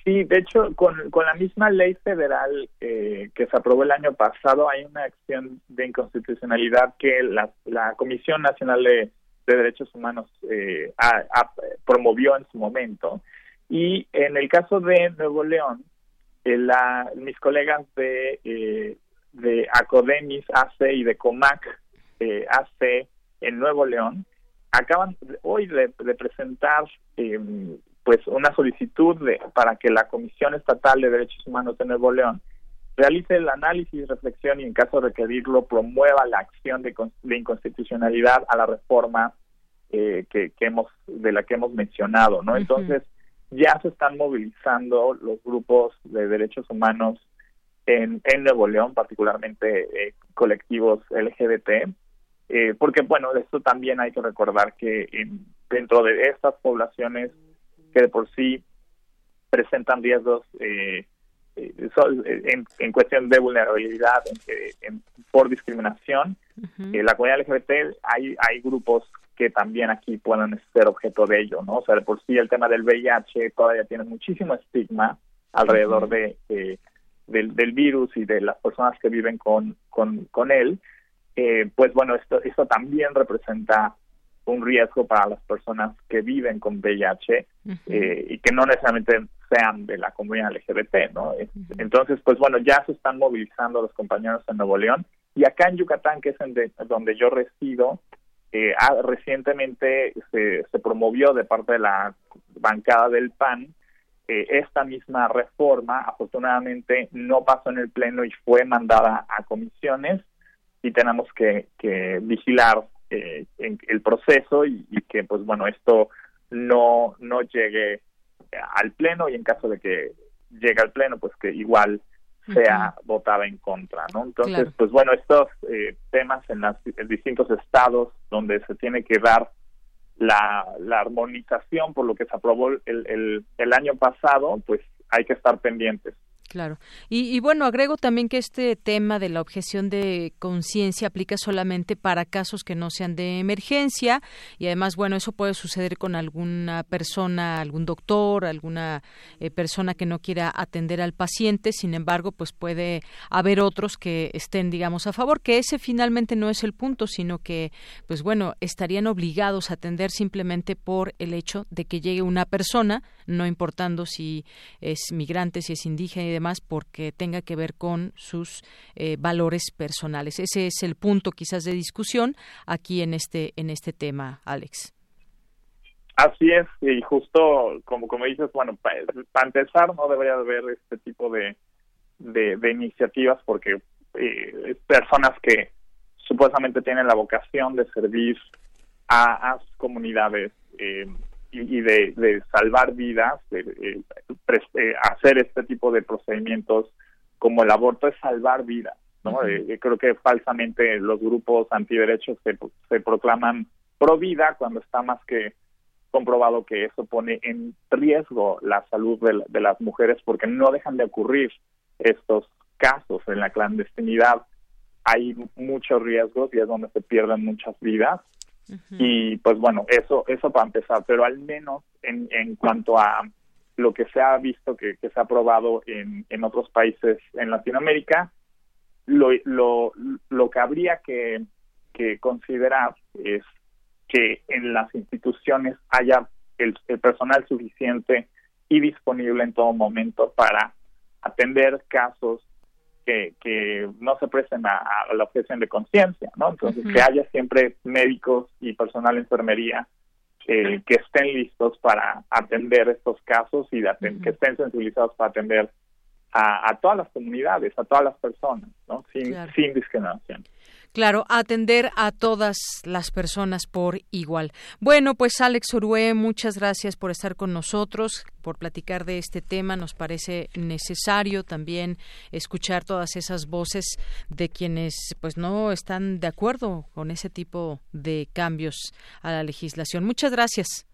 Sí, de hecho, con, con la misma ley federal eh, que se aprobó el año pasado, hay una acción de inconstitucionalidad que la, la Comisión Nacional de, Derechos Humanos eh, promovió en su momento. Y en el caso de Nuevo León, eh, la, mis colegas de, de Acodemis AC y de Comac AC en Nuevo León acaban hoy de, de presentar pues una solicitud de, para que la Comisión Estatal de Derechos Humanos de Nuevo León realice el análisis, reflexión y en caso de requerirlo promueva la acción de, inconstitucionalidad a la reforma eh, que, hemos de la que hemos mencionado, ¿no? Entonces ya se están movilizando los grupos de derechos humanos en, en Nuevo León, particularmente eh, colectivos LGBT, eh, porque bueno, esto también hay que recordar que en, dentro de estas poblaciones que de por sí presentan riesgos eh, eh, en, en, cuestión de vulnerabilidad en, por discriminación, la comunidad LGBT hay, hay grupos que también aquí pueden ser objeto de ello, ¿no? O sea, de por sí el tema del VIH todavía tiene muchísimo estigma alrededor de, del, del, virus y de las personas que viven con, con, con él, eh, pues bueno, esto, esto también representa un riesgo para las personas que viven con VIH eh, y que no necesariamente sean de la comunidad LGBT, ¿no? Entonces, pues bueno, ya se están movilizando los compañeros en Nuevo León y acá en Yucatán, que es en donde yo resido, eh, ah, recientemente se, se, promovió de parte de la bancada del PAN eh, esta misma reforma, afortunadamente no pasó en el Pleno y fue mandada a comisiones y tenemos que, que vigilar eh, en el proceso y, que pues bueno esto no no llegue al pleno y en caso de que llegue al pleno pues que igual sea votada en contra no entonces pues bueno estos eh, temas en, las, distintos estados donde se tiene que dar la, la armonización por lo que se aprobó el, el, el año pasado pues hay que estar pendientes Claro. Y, bueno, agrego también que este tema de la objeción de conciencia aplica solamente para casos que no sean de emergencia y además, bueno, eso puede suceder con alguna persona, algún doctor, alguna eh, persona que no quiera atender al paciente. Sin embargo, pues puede haber otros que estén, digamos, a favor, que ese finalmente no es el punto, sino que, pues bueno, estarían obligados a atender simplemente por el hecho de que llegue una persona, no importando si es migrante, si es indígena y demás más porque tenga que ver con sus eh, valores personales. Ese es el punto quizás de discusión aquí en este en este tema, Alex. Así es, y justo como como dices, bueno, para empezar no debería haber este tipo de, de, iniciativas porque eh, personas que supuestamente tienen la vocación de servir a, a sus comunidades eh, y, de, salvar vidas, de, eh, hacer este tipo de procedimientos como el aborto es salvar vidas. ¿no? Eh, creo que falsamente los grupos antiderechos se, se proclaman pro vida cuando está más que comprobado que eso pone en riesgo la salud de, de las mujeres porque no dejan de ocurrir estos casos en la clandestinidad. Hay muchos riesgos y es donde se pierden muchas vidas y pues bueno, eso, eso para empezar, pero al menos en, en cuanto a lo que se ha visto que, se ha probado en, en otros países en Latinoamérica, lo, lo, lo que habría que, que considerar es que en las instituciones haya el, personal suficiente y disponible en todo momento para atender casos que, que no se presten a, la objeción de conciencia, ¿no? Entonces, que haya siempre médicos y personal de enfermería que estén listos para atender estos casos y que estén sensibilizados para atender a, a, todas las comunidades, a todas las personas, ¿no? Sin, sin discriminación. Claro, atender a todas las personas por igual. Bueno, pues Alex Orue, muchas gracias por estar con nosotros, por platicar de este tema. Nos parece necesario también escuchar todas esas voces de quienes pues no están de acuerdo con ese tipo de cambios a la legislación. Muchas gracias.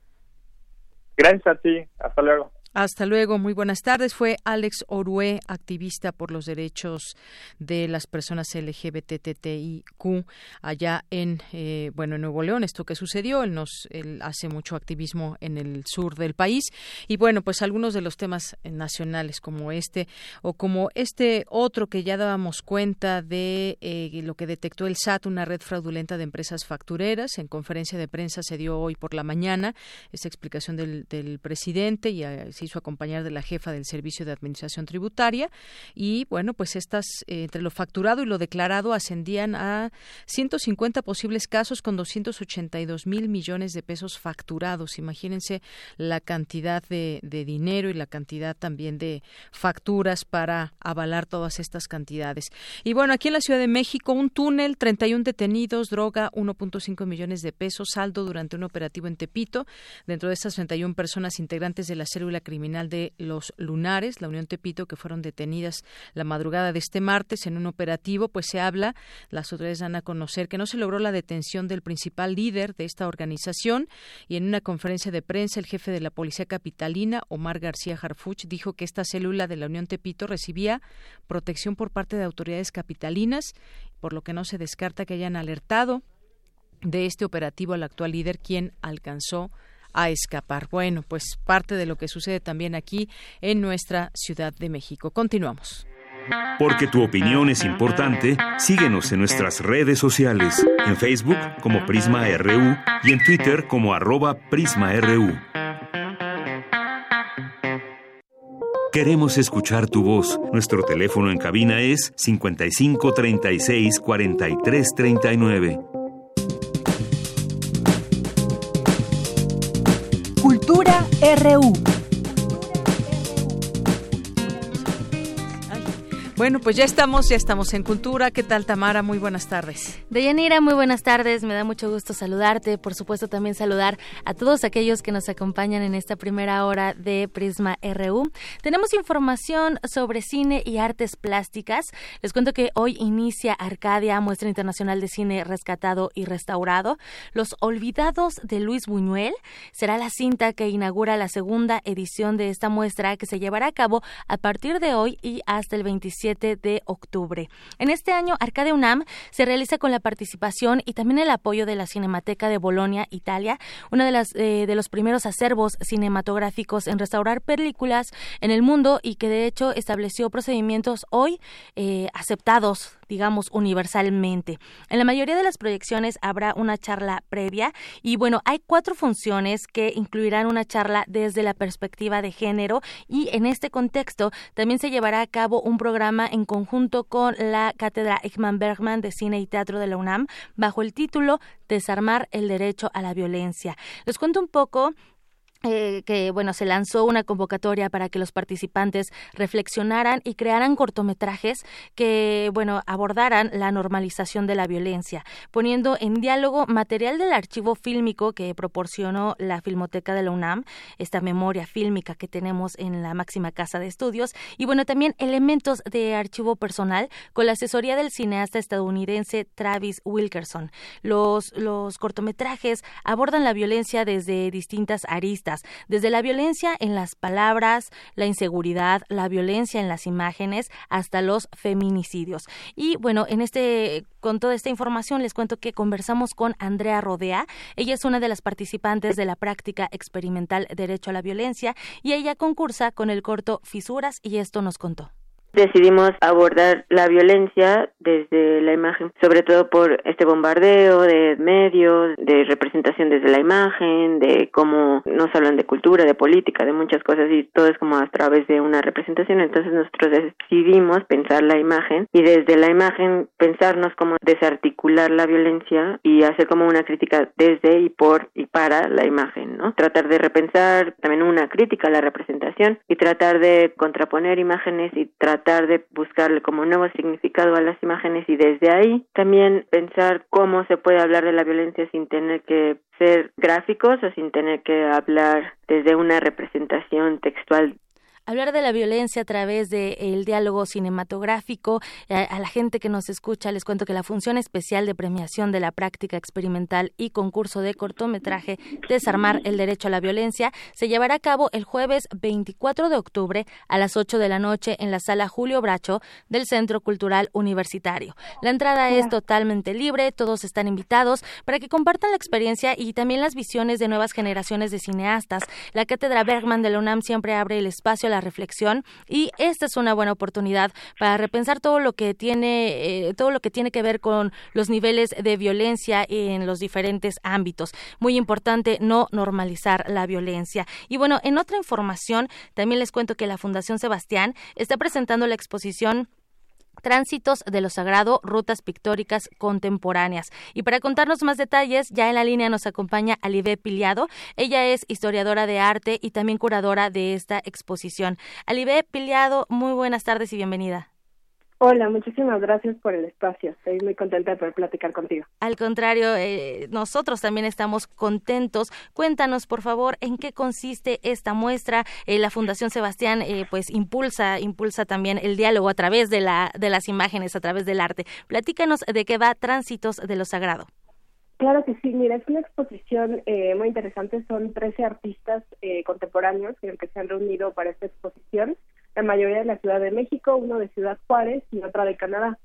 Gracias a ti. Hasta luego. Hasta luego, muy buenas tardes. Fue Alex Orue, activista por los derechos de las personas LGBTTIQ allá en eh, bueno en Nuevo León. Esto que sucedió, él nos hace mucho activismo en el sur del país y bueno pues algunos de los temas nacionales como este o como este otro que ya dábamos cuenta de eh, lo que detectó el SAT, una red fraudulenta de empresas factureras. En conferencia de prensa se dio hoy por la mañana esa explicación del, del presidente y a, acompañar de la jefa del Servicio de Administración Tributaria y bueno, pues estas eh, entre lo facturado y lo declarado ascendían a 150 posibles casos con 282 mil millones de pesos facturados. Imagínense la cantidad de, de dinero y la cantidad también de facturas para avalar todas estas cantidades. Y bueno, aquí en la Ciudad de México, un túnel, 31 detenidos, droga, 1.5 millones de pesos, saldo durante un operativo en Tepito. Dentro de estas 31 personas integrantes de la célula criminal de los Lunares, la Unión Tepito, que fueron detenidas la madrugada de este martes en un operativo, pues se habla, las autoridades dan a conocer que no se logró la detención del principal líder de esta organización y en una conferencia de prensa el jefe de la Policía Capitalina, Omar García Harfuch, dijo que esta célula de la Unión Tepito recibía protección por parte de autoridades capitalinas, por lo que no se descarta que hayan alertado de este operativo al actual líder, quien alcanzó a escapar. Bueno, pues parte de lo que sucede también aquí en nuestra Ciudad de México. Continuamos. Porque tu opinión es importante, síguenos en nuestras redes sociales, en Facebook como Prisma RU y en Twitter como arroba PrismaRU. Queremos escuchar tu voz. Nuestro teléfono en cabina es 55 36 RU. Bueno, pues ya estamos, ya estamos en Cultura. ¿Qué tal, Tamara? Muy buenas tardes. Deyanira, muy buenas tardes. Me da mucho gusto saludarte. Por supuesto, también saludar a todos aquellos que nos acompañan en esta primera hora de Prisma RU. Tenemos información sobre cine y artes plásticas. Les cuento que hoy inicia Arcadia, muestra internacional de cine rescatado y restaurado. Los Olvidados de Luis Buñuel será la cinta que inaugura la segunda edición de esta muestra que se llevará a cabo a partir de hoy y hasta el 27 de octubre. En este año, Arcade UNAM se realiza con la participación y también el apoyo de la Cinemateca de Bolonia, Italia, uno de, las, eh, de los primeros acervos cinematográficos en restaurar películas en el mundo y que de hecho estableció procedimientos hoy eh, aceptados digamos, universalmente. En la mayoría de las proyecciones habrá una charla previa y bueno, hay cuatro funciones que incluirán una charla desde la perspectiva de género y en este contexto también se llevará a cabo un programa en conjunto con la Cátedra Ekman Bergman de Cine y Teatro de la UNAM bajo el título Desarmar el derecho a la violencia. Les cuento un poco eh, que bueno se lanzó una convocatoria para que los participantes reflexionaran y crearan cortometrajes que bueno abordaran la normalización de la violencia poniendo en diálogo material del archivo fílmico que proporcionó la Filmoteca de la UNAM esta memoria fílmica que tenemos en la máxima casa de estudios y bueno también elementos de archivo personal con la asesoría del cineasta estadounidense Travis Wilkerson. Los los cortometrajes abordan la violencia desde distintas aristas desde la violencia en las palabras, la inseguridad, la violencia en las imágenes, hasta los feminicidios. Y bueno, en este con toda esta información les cuento que conversamos con Andrea Rodea. Ella es una de las participantes de la práctica experimental Derecho a la Violencia y ella concursa con el corto Fisuras y esto nos contó decidimos abordar la violencia desde la imagen, sobre todo por este bombardeo de medios, de representación desde la imagen, de cómo nos hablan de cultura, de política, de muchas cosas y todo es como a través de una representación. Entonces nosotros decidimos pensar la imagen y desde la imagen pensarnos cómo desarticular la violencia y hacer como una crítica desde y por y para la imagen, ¿no? Tratar de repensar también una crítica a la representación y tratar de contraponer imágenes y tratar tratar de buscarle como nuevo significado a las imágenes y desde ahí también pensar cómo se puede hablar de la violencia sin tener que ser gráficos o sin tener que hablar desde una representación textual hablar de la violencia a través del diálogo cinematográfico. A, a, la gente que nos escucha les cuento que la función especial de premiación de la práctica experimental y concurso de cortometraje Desarmar el Derecho a la Violencia se llevará a cabo el jueves 24 de octubre a las 8 de la noche en la sala Julio Bracho del Centro Cultural Universitario. La entrada es totalmente libre, todos están invitados para que compartan la experiencia y también las visiones de nuevas generaciones de cineastas. La Cátedra Bergman de la UNAM siempre abre el espacio a la reflexión y esta es una buena oportunidad para repensar todo lo que tiene eh, todo lo que tiene que ver con los niveles de violencia en los diferentes ámbitos. Muy importante no normalizar la violencia. Y bueno, en otra información también les cuento que la Fundación Sebastián está presentando la exposición Tránsitos de lo Sagrado, Rutas Pictóricas Contemporáneas. Y para contarnos más detalles, ya en la línea nos acompaña Alivé Piliado. Ella es historiadora de arte y también curadora de esta exposición. Alivé Piliado, muy buenas tardes y bienvenida. Hola, muchísimas gracias por el espacio. Estoy muy contenta de poder platicar contigo. Al contrario, eh, nosotros también estamos contentos. Cuéntanos, por favor, en qué consiste esta muestra. Eh, la Fundación Sebastián, eh, pues impulsa, impulsa también el diálogo a través de la de las imágenes, a través del arte. Platícanos de qué va Tránsitos de lo Sagrado. Claro que sí, mira, es una exposición muy interesante. Son 13 artistas contemporáneos que se han reunido para esta exposición la mayoría de la Ciudad de México, uno de Ciudad Juárez y otra de Canadá.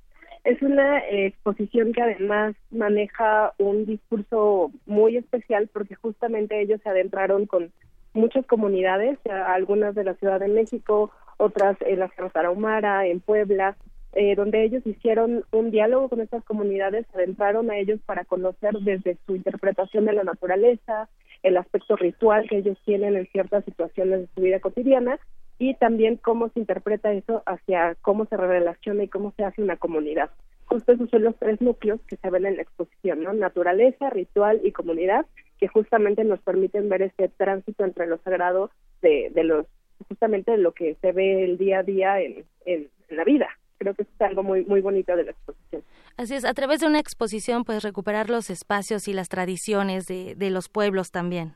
Es una exposición que además maneja un discurso muy especial porque justamente ellos se adentraron con muchas comunidades, algunas de la Ciudad de México, otras en la Sierra Tarahumara, en Puebla, eh, donde ellos hicieron un diálogo con estas comunidades, se adentraron a ellos para conocer desde su interpretación de la naturaleza, el aspecto ritual que ellos tienen en ciertas situaciones de su vida cotidiana y también cómo se interpreta eso hacia cómo se relaciona y cómo se hace una comunidad. Justo esos son los tres núcleos que se ven en la exposición, ¿no? Naturaleza, ritual y comunidad, que justamente nos permiten ver ese tránsito entre lo sagrado de, de los justamente de lo que se ve el día a día en, en, la vida. Creo que es algo muy muy bonito de la exposición. Así es, a través de una exposición pues recuperar los espacios y las tradiciones de, de los pueblos también.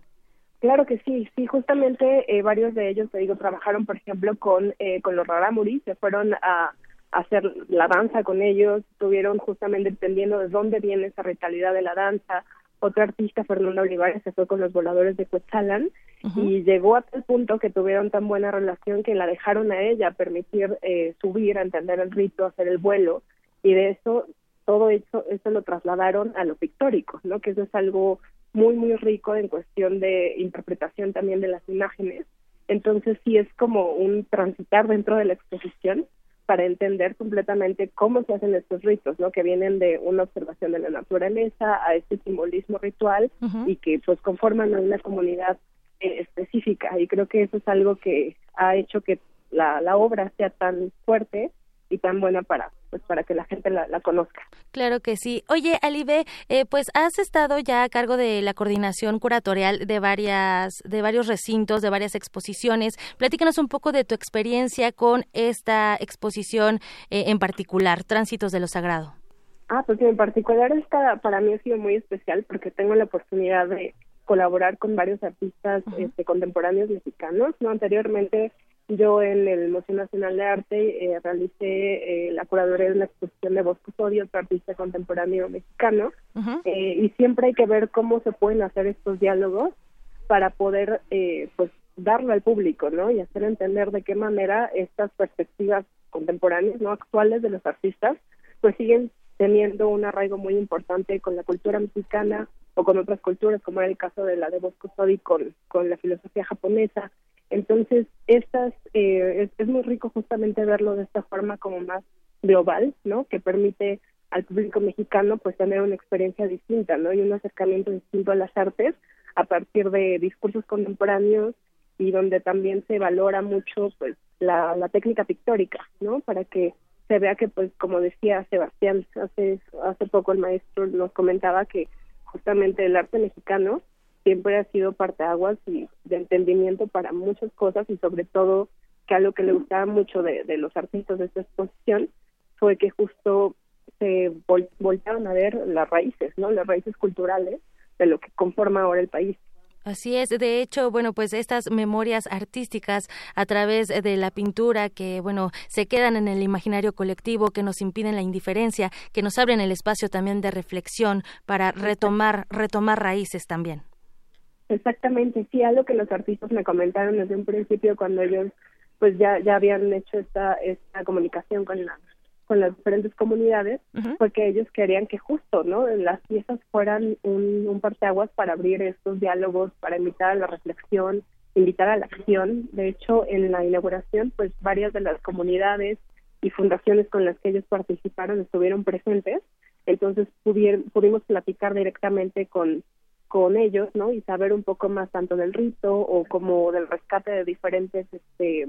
Claro que sí, sí, justamente eh, varios de ellos, te digo, trabajaron, por ejemplo, con, eh, con los Raramuri, se fueron a, hacer la danza con ellos, estuvieron justamente entendiendo de dónde viene esa ritualidad de la danza. Otro artista, Fernando Olivares, se fue con los voladores de Cuetzalan y llegó a tal punto que tuvieron tan buena relación que la dejaron a ella permitir eh, subir, a entender el rito, hacer el vuelo y de eso todo eso, eso lo trasladaron a lo pictórico, ¿no? Que eso es algo muy, muy rico en cuestión de interpretación también de las imágenes. Entonces sí es como un transitar dentro de la exposición para entender completamente cómo se hacen estos ritos, ¿no? Que vienen de una observación de la naturaleza a este simbolismo ritual y que pues conforman a una comunidad eh, específica. Y creo que eso es algo que ha hecho que la, la obra sea tan fuerte y tan buena para pues para que la gente la, conozca. Claro que sí. Oye, Alibe, eh, pues has estado ya a cargo de la coordinación curatorial de varias de varios recintos, de varias exposiciones. Platícanos un poco de tu experiencia con esta exposición eh, en particular, Tránsitos de lo Sagrado. Ah, pues en particular esta para mí ha sido muy especial porque tengo la oportunidad de colaborar con varios artistas este, contemporáneos mexicanos. No anteriormente yo en el Museo Nacional de Arte eh, realicé eh, la curaduría de una exposición de Bosco Sodio, otro artista contemporáneo mexicano, eh, y siempre hay que ver cómo se pueden hacer estos diálogos para poder eh, pues darlo al público, ¿no? Y hacer entender de qué manera estas perspectivas contemporáneas, no actuales de los artistas, pues siguen teniendo un arraigo muy importante con la cultura mexicana o con otras culturas, como era el caso de la de Bosco Sodi con, con la filosofía japonesa. Entonces, estas, eh, es, muy rico justamente verlo de esta forma como más global, ¿no? Que permite al público mexicano pues tener una experiencia distinta, ¿no? Y un acercamiento distinto a las artes a partir de discursos contemporáneos y donde también se valora mucho pues la, la técnica pictórica, ¿no? Para que se vea que pues como decía Sebastián hace hace poco el maestro nos comentaba que justamente el arte mexicano siempre ha sido parteaguas y de entendimiento para muchas cosas y sobre todo que algo que le gustaba mucho de, los artistas de esta exposición fue que justo se voltearon a ver las raíces, ¿no? Las raíces culturales de lo que conforma ahora el país. Así es, de hecho, bueno, pues estas memorias artísticas a través de la pintura que, bueno, se quedan en el imaginario colectivo, que nos impiden la indiferencia, que nos abren el espacio también de reflexión para retomar, retomar raíces también. Exactamente, sí, algo que los artistas me comentaron desde un principio cuando ellos pues ya ya habían hecho esta esta comunicación con la con las diferentes comunidades porque ellos querían que justo no las piezas fueran un, un parteaguas para abrir estos diálogos para invitar a la reflexión invitar a la acción. De hecho en la inauguración pues varias de las comunidades y fundaciones con las que ellos participaron estuvieron presentes. Entonces pudimos platicar directamente con con ellos, ¿no? Y saber un poco más tanto del rito o como del rescate de diferentes este,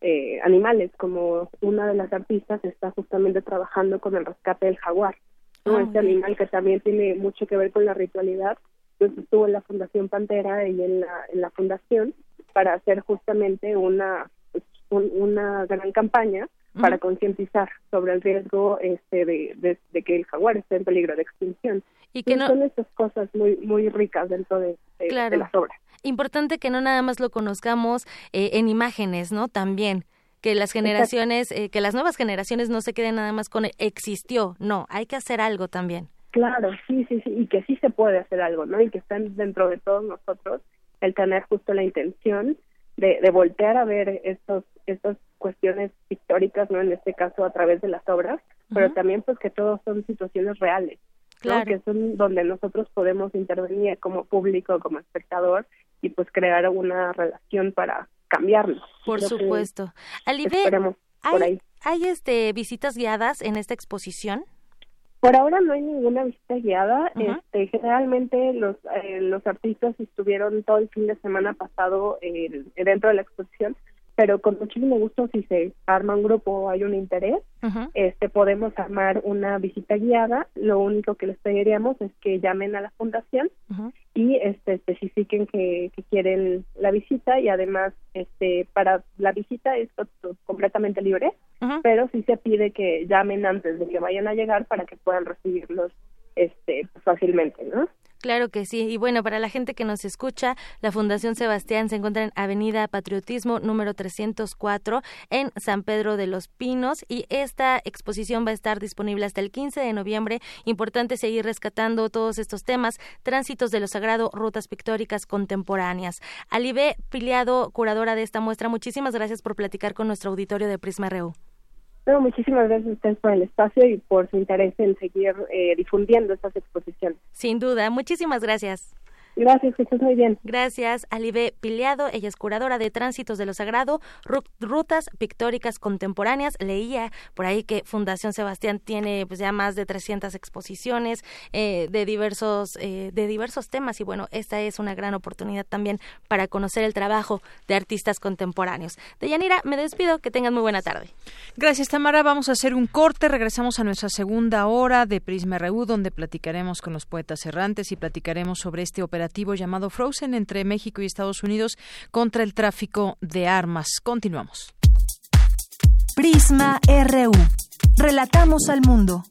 eh, animales, como una de las artistas está justamente trabajando con el rescate del jaguar, ¿no? Ah, este animal que también tiene mucho que ver con la ritualidad. Entonces estuvo en la Fundación Pantera y en la, en la fundación para hacer justamente una, pues, una gran campaña para concientizar sobre el riesgo este de, de, que el jaguar esté en peligro de extinción. Y que no... son estas cosas muy muy ricas dentro de, de, las obras. Importante que no nada más lo conozcamos eh, en imágenes, ¿no? También que las generaciones, eh, que las nuevas generaciones no se queden nada más con existió, no, hay que hacer algo también. Claro, sí, sí, sí, y que sí se puede hacer algo, ¿no? Y que están dentro de todos nosotros el tener justo la intención de, de voltear a ver estos, estas cuestiones históricas, ¿no? En este caso a través de las obras, pero también pues que todos son situaciones reales, claro. que son donde nosotros podemos intervenir como público, como espectador y pues crear una relación para cambiarlo. Por supuesto. Alibe, ¿hay, ¿hay este, visitas guiadas en esta exposición? Por ahora no hay ninguna visita guiada. este, generalmente los eh, los artistas estuvieron todo el fin de semana pasado eh, dentro de la exposición, pero con muchísimo gusto si se arma un grupo o hay un interés, este podemos armar una visita guiada. Lo único que les pediríamos es que llamen a la fundación y este especifiquen que, que, quieren la visita y además este para la visita es completamente libre pero sí se pide que llamen antes de que vayan a llegar para que puedan recibirlos este fácilmente, ¿no? Claro que sí. Y bueno, para la gente que nos escucha, la Fundación Sebastián se encuentra en Avenida Patriotismo número 304 en San Pedro de los Pinos y esta exposición va a estar disponible hasta el 15 de noviembre. Importante seguir rescatando todos estos temas, tránsitos de lo sagrado, rutas pictóricas contemporáneas. Alibe Piliado, curadora de esta muestra, muchísimas gracias por platicar con nuestro auditorio de Prisma RU muchísimas gracias a ustedes por el espacio y por su interés en seguir eh, difundiendo estas exposiciones. Sin duda, muchísimas gracias. Gracias, que estés muy bien. Gracias, Alibe Pileado. Ella es curadora de Tránsitos de lo Sagrado, Rutas Pictóricas Contemporáneas. Leía por ahí que Fundación Sebastián tiene pues ya más de 300 exposiciones eh, de diversos eh, de diversos temas y bueno, esta es una gran oportunidad también para conocer el trabajo de artistas contemporáneos. Deyanira, me despido, que tengan muy buena tarde. Gracias, Tamara. Vamos a hacer un corte, regresamos a nuestra segunda hora de Prisma RU donde platicaremos con los poetas errantes y platicaremos sobre este operativo llamado Frozen entre México y Estados Unidos contra el tráfico de armas. Continuamos. Prisma RU. Relatamos al mundo.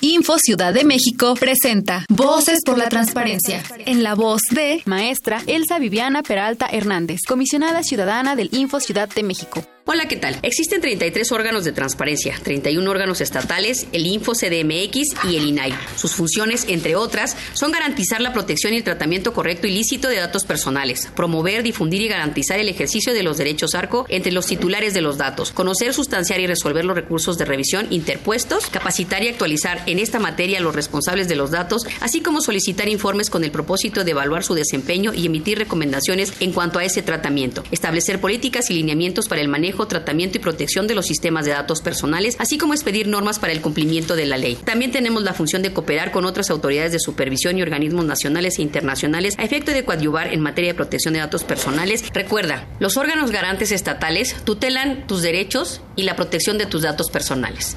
Info Ciudad de México presenta Voces por la Transparencia. En la voz de maestra Elsa Viviana Peralta Hernández, comisionada ciudadana del Info Ciudad de México. Hola, ¿qué tal? Existen 33 órganos de transparencia, 31 órganos estatales, el Info CDMX y el INAI. Sus funciones, entre otras, son garantizar la protección y el tratamiento correcto y lícito de datos personales, promover, difundir y garantizar el ejercicio de los derechos ARCO entre los titulares de los datos, conocer, sustanciar y resolver los recursos de revisión interpuestos, capacitar y actualizar en esta materia a los responsables de los datos, así como solicitar informes con el propósito de evaluar su desempeño y emitir recomendaciones en cuanto a ese tratamiento, establecer políticas y lineamientos para el manejo tratamiento y protección de los sistemas de datos personales, así como expedir normas para el cumplimiento de la ley. También tenemos la función de cooperar con otras autoridades de supervisión y organismos nacionales e internacionales a efecto de coadyuvar en materia de protección de datos personales. Recuerda, los órganos garantes estatales tutelan tus derechos y la protección de tus datos personales.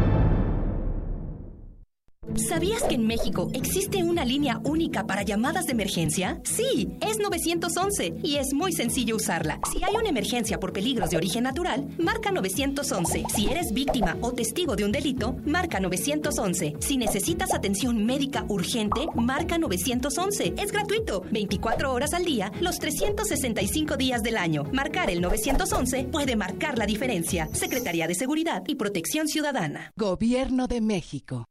¿Sabías que en México existe una línea única para llamadas de emergencia? Sí, es 911 y es muy sencillo usarla. Si hay una emergencia por peligros de origen natural, marca 911. Si eres víctima o testigo de un delito, marca 911. Si necesitas atención médica urgente, marca 911. Es gratuito, 24 horas al día, los 365 días del año. Marcar el 911 puede marcar la diferencia. Secretaría de Seguridad y Protección Ciudadana. Gobierno de México.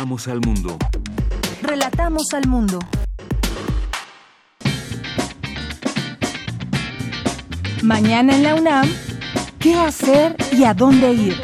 Relatamos al mundo. Relatamos al mundo. Mañana en la UNAM, ¿qué hacer y a dónde ir?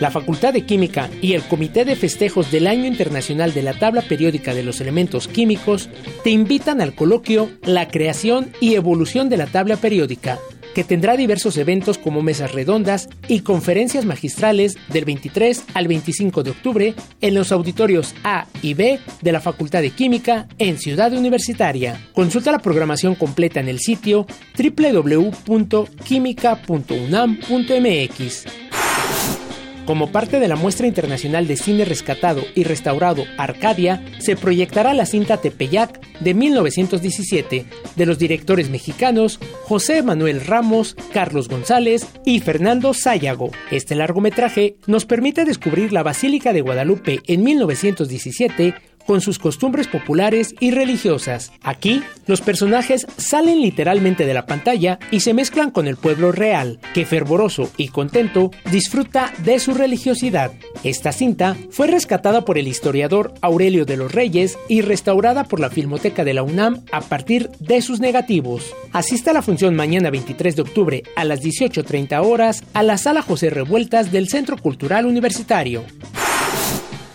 La Facultad de Química y el Comité de Festejos del Año Internacional de la Tabla Periódica de los Elementos Químicos te invitan al coloquio La creación y evolución de la tabla periódica, que tendrá diversos eventos como mesas redondas y conferencias magistrales del 23 al 25 de octubre en los auditorios A y B de la Facultad de Química en Ciudad Universitaria. Consulta la programación completa en el sitio www.quimica.unam.mx. Como parte de la muestra internacional de cine rescatado y restaurado Arcadia, se proyectará la cinta Tepeyac de 1917 de los directores mexicanos José Manuel Ramos, Carlos González y Fernando Sayago. Este largometraje nos permite descubrir la Basílica de Guadalupe en 1917 con sus costumbres populares y religiosas. Aquí, los personajes salen literalmente de la pantalla y se mezclan con el pueblo real, que fervoroso y contento disfruta de su religiosidad. Esta cinta fue rescatada por el historiador Aurelio de los Reyes y restaurada por la Filmoteca de la UNAM a partir de sus negativos. Asista a la función mañana 23 de octubre a las 18.30 horas a la Sala José Revueltas del Centro Cultural Universitario.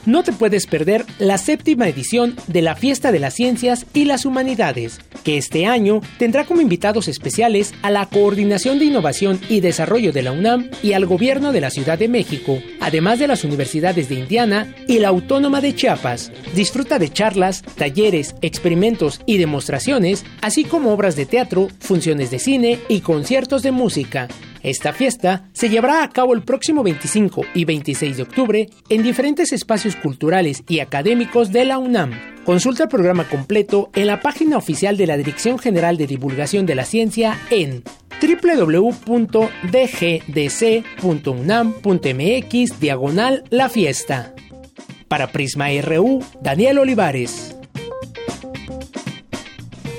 No te puedes perder la séptima edición de la Fiesta de las Ciencias y las Humanidades, que este año tendrá como invitados especiales a la Coordinación de Innovación y Desarrollo de la UNAM y al Gobierno de la Ciudad de México, además de las universidades de Indiana y la Autónoma de Chiapas. Disfruta de charlas, talleres, experimentos y demostraciones, así como obras de teatro, funciones de cine y conciertos de música. Esta fiesta se llevará a cabo el próximo 25 y 26 de octubre en diferentes espacios culturales y académicos de la UNAM. Consulta el programa completo en la página oficial de la Dirección General de Divulgación de la Ciencia en www.dgdc.unam.mx diagonal la fiesta. Para Prisma RU, Daniel Olivares.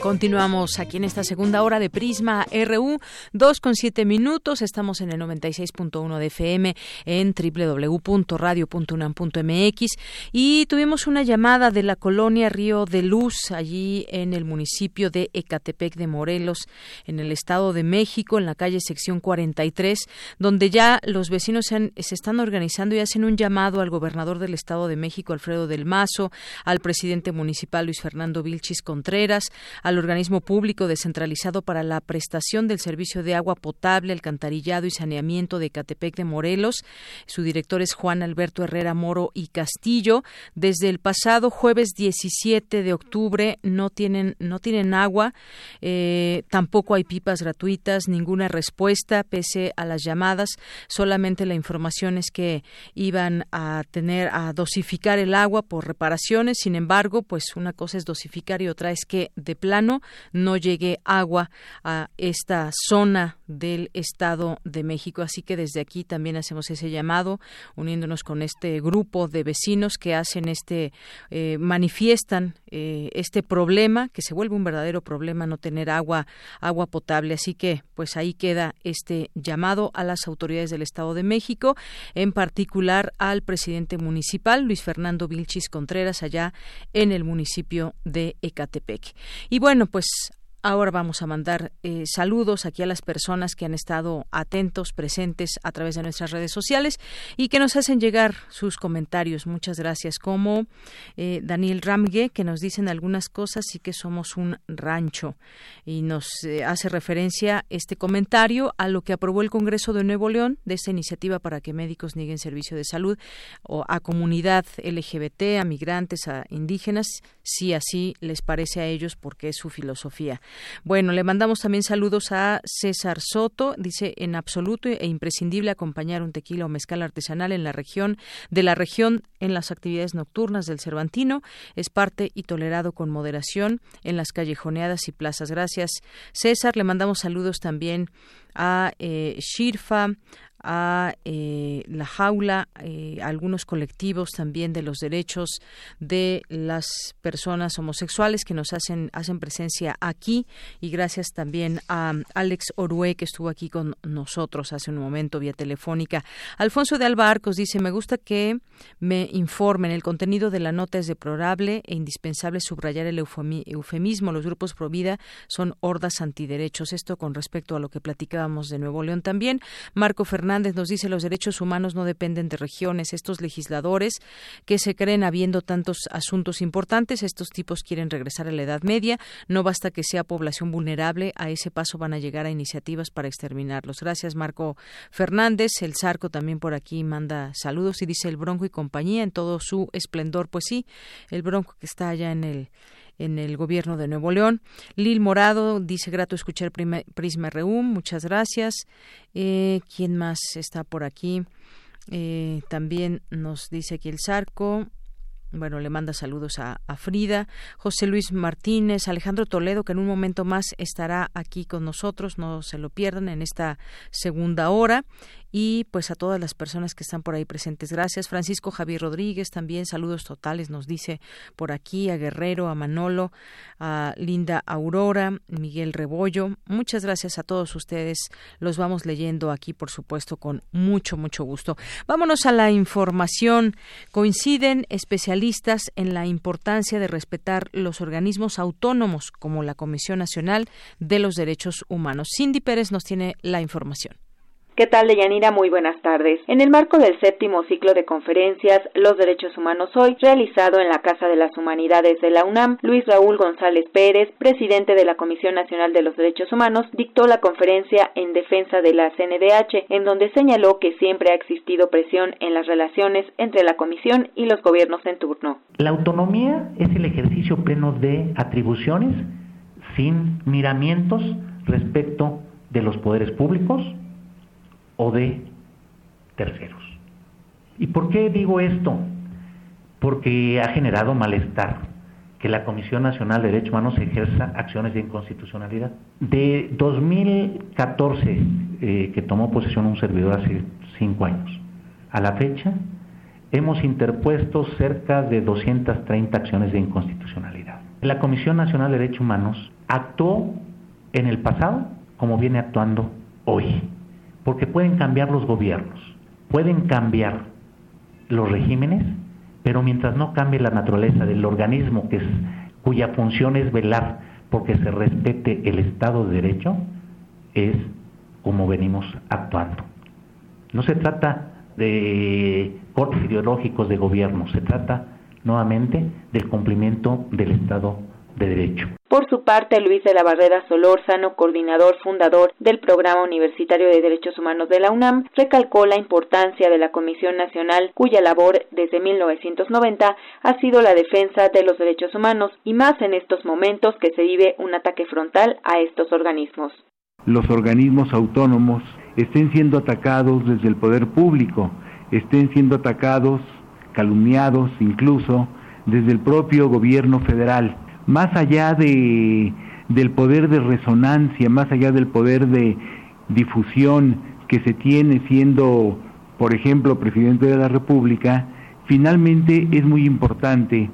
Continuamos aquí en esta segunda hora de Prisma RU, dos con siete minutos. Estamos en el 96.1 de FM en www.radio.unam.mx y tuvimos una llamada de la colonia Río de Luz, allí en el municipio de Ecatepec de Morelos, en el Estado de México, en la calle sección 43, donde ya los vecinos se, se están organizando y hacen un llamado al gobernador del Estado de México, Alfredo del Mazo, al presidente municipal Luis Fernando Vilchis Contreras, al organismo público descentralizado para la prestación del servicio de agua potable, alcantarillado y saneamiento de Catepec de Morelos. Su director es Juan Alberto Herrera Moro y Castillo. Desde el pasado jueves 17 de octubre no tienen, no tienen agua, eh, tampoco hay pipas gratuitas, ninguna respuesta pese a las llamadas. Solamente la información es que iban a tener a dosificar el agua por reparaciones. Sin embargo, pues una cosa es dosificar y otra es que de no llegue agua a esta zona del Estado de México. Así que desde aquí también hacemos ese llamado, uniéndonos con este grupo de vecinos que hacen este, eh, manifiestan eh, este problema, que se vuelve un verdadero problema no tener agua, agua potable. Así que, pues ahí queda este llamado a las autoridades del Estado de México, en particular al presidente municipal, Luis Fernando Vilchis Contreras, allá en el municipio de Ecatepec. Y bueno, pues Ahora vamos a mandar eh, saludos aquí a las personas que han estado atentos, presentes a través de nuestras redes sociales y que nos hacen llegar sus comentarios. Muchas gracias. Como eh, Daniel Ramgue, que nos dicen algunas cosas y que somos un rancho. Y nos eh, hace referencia este comentario a lo que aprobó el Congreso de Nuevo León de esta iniciativa para que médicos nieguen servicio de salud o a comunidad LGBT, a migrantes, a indígenas, si así les parece a ellos, porque es su filosofía. Bueno, le mandamos también saludos a César Soto. Dice, en absoluto e imprescindible acompañar un tequila o mezcal artesanal en la región, de la región en las actividades nocturnas del Cervantino. Es parte y tolerado con moderación en las callejoneadas y plazas. Gracias, César. Le mandamos saludos también a eh, Shirfa, a eh, la jaula, eh, algunos colectivos también de los derechos de las personas homosexuales que nos hacen, hacen presencia aquí y gracias también a Alex Orue que estuvo aquí con nosotros hace un momento vía telefónica. Alfonso de Alba Arcos dice, me gusta que me informen, el contenido de la nota es deplorable e indispensable subrayar el eufemismo, los grupos pro vida son hordas antiderechos. Esto con respecto a lo que platicábamos de Nuevo León también. Marco Fernández Hernández nos dice los derechos humanos no dependen de regiones. Estos legisladores que se creen habiendo tantos asuntos importantes, estos tipos quieren regresar a la Edad Media. No basta que sea población vulnerable, a ese paso van a llegar a iniciativas para exterminarlos. Gracias, Marco Fernández. El Zarco también por aquí manda saludos y dice el Bronco y compañía en todo su esplendor. Pues sí, el Bronco que está allá en el en el gobierno de Nuevo León. Lil Morado dice grato escuchar Prisma Reum, muchas gracias. Eh, ¿Quién más está por aquí? Eh, también nos dice aquí el Zarco. Bueno, le manda saludos a, a, Frida, José Luis Martínez, Alejandro Toledo, que en un momento más estará aquí con nosotros, no se lo pierdan en esta segunda hora y pues a todas las personas que están por ahí presentes. Gracias. Francisco Javier Rodríguez también, saludos totales, nos dice por aquí a Guerrero, a Manolo, a Linda Aurora, Miguel Rebollo. Muchas gracias a todos ustedes. Los vamos leyendo aquí, por supuesto, con mucho, mucho gusto. Vámonos a la información. Coinciden especialistas en la importancia de respetar los organismos autónomos como la Comisión Nacional de los Derechos Humanos. Cindy Pérez nos tiene la información. ¿Qué tal, Deyanira? Muy buenas tardes. En el marco del séptimo ciclo de conferencias Los Derechos Humanos Hoy, realizado en la Casa de las Humanidades de la UNAM, Luis Raúl González Pérez, presidente de la Comisión Nacional de los Derechos Humanos, dictó la conferencia en defensa de la CNDH, en donde señaló que siempre ha existido presión en las relaciones entre la Comisión y los gobiernos en turno. La autonomía es el ejercicio pleno de atribuciones sin miramientos respecto de los poderes públicos, o de terceros. ¿Y por qué digo esto? Porque ha generado malestar que la Comisión Nacional de Derechos Humanos ejerza acciones de inconstitucionalidad. De 2014, eh, que tomó posesión un servidor hace cinco años, a la fecha, hemos interpuesto cerca de 230 acciones de inconstitucionalidad. La Comisión Nacional de Derechos Humanos actuó en el pasado como viene actuando hoy porque pueden cambiar los gobiernos, pueden cambiar los regímenes, pero mientras no cambie la naturaleza del organismo que cuya función es velar porque se respete el Estado de Derecho, es como venimos actuando. No se trata de cortes ideológicos de gobierno, se trata nuevamente del cumplimiento del Estado de Derecho. Por su parte, Luis de la Barrera Solórzano, coordinador fundador del Programa Universitario de Derechos Humanos de la UNAM, recalcó la importancia de la Comisión Nacional, cuya labor desde 1990 ha sido la defensa de los derechos humanos y más en estos momentos que se vive un ataque frontal a estos organismos. Los organismos autónomos estén siendo atacados desde el poder público, estén siendo atacados, calumniados incluso desde el propio gobierno federal más allá de, del poder de resonancia, más allá del poder de difusión que se tiene siendo, por ejemplo, presidente de la República, finalmente es muy importante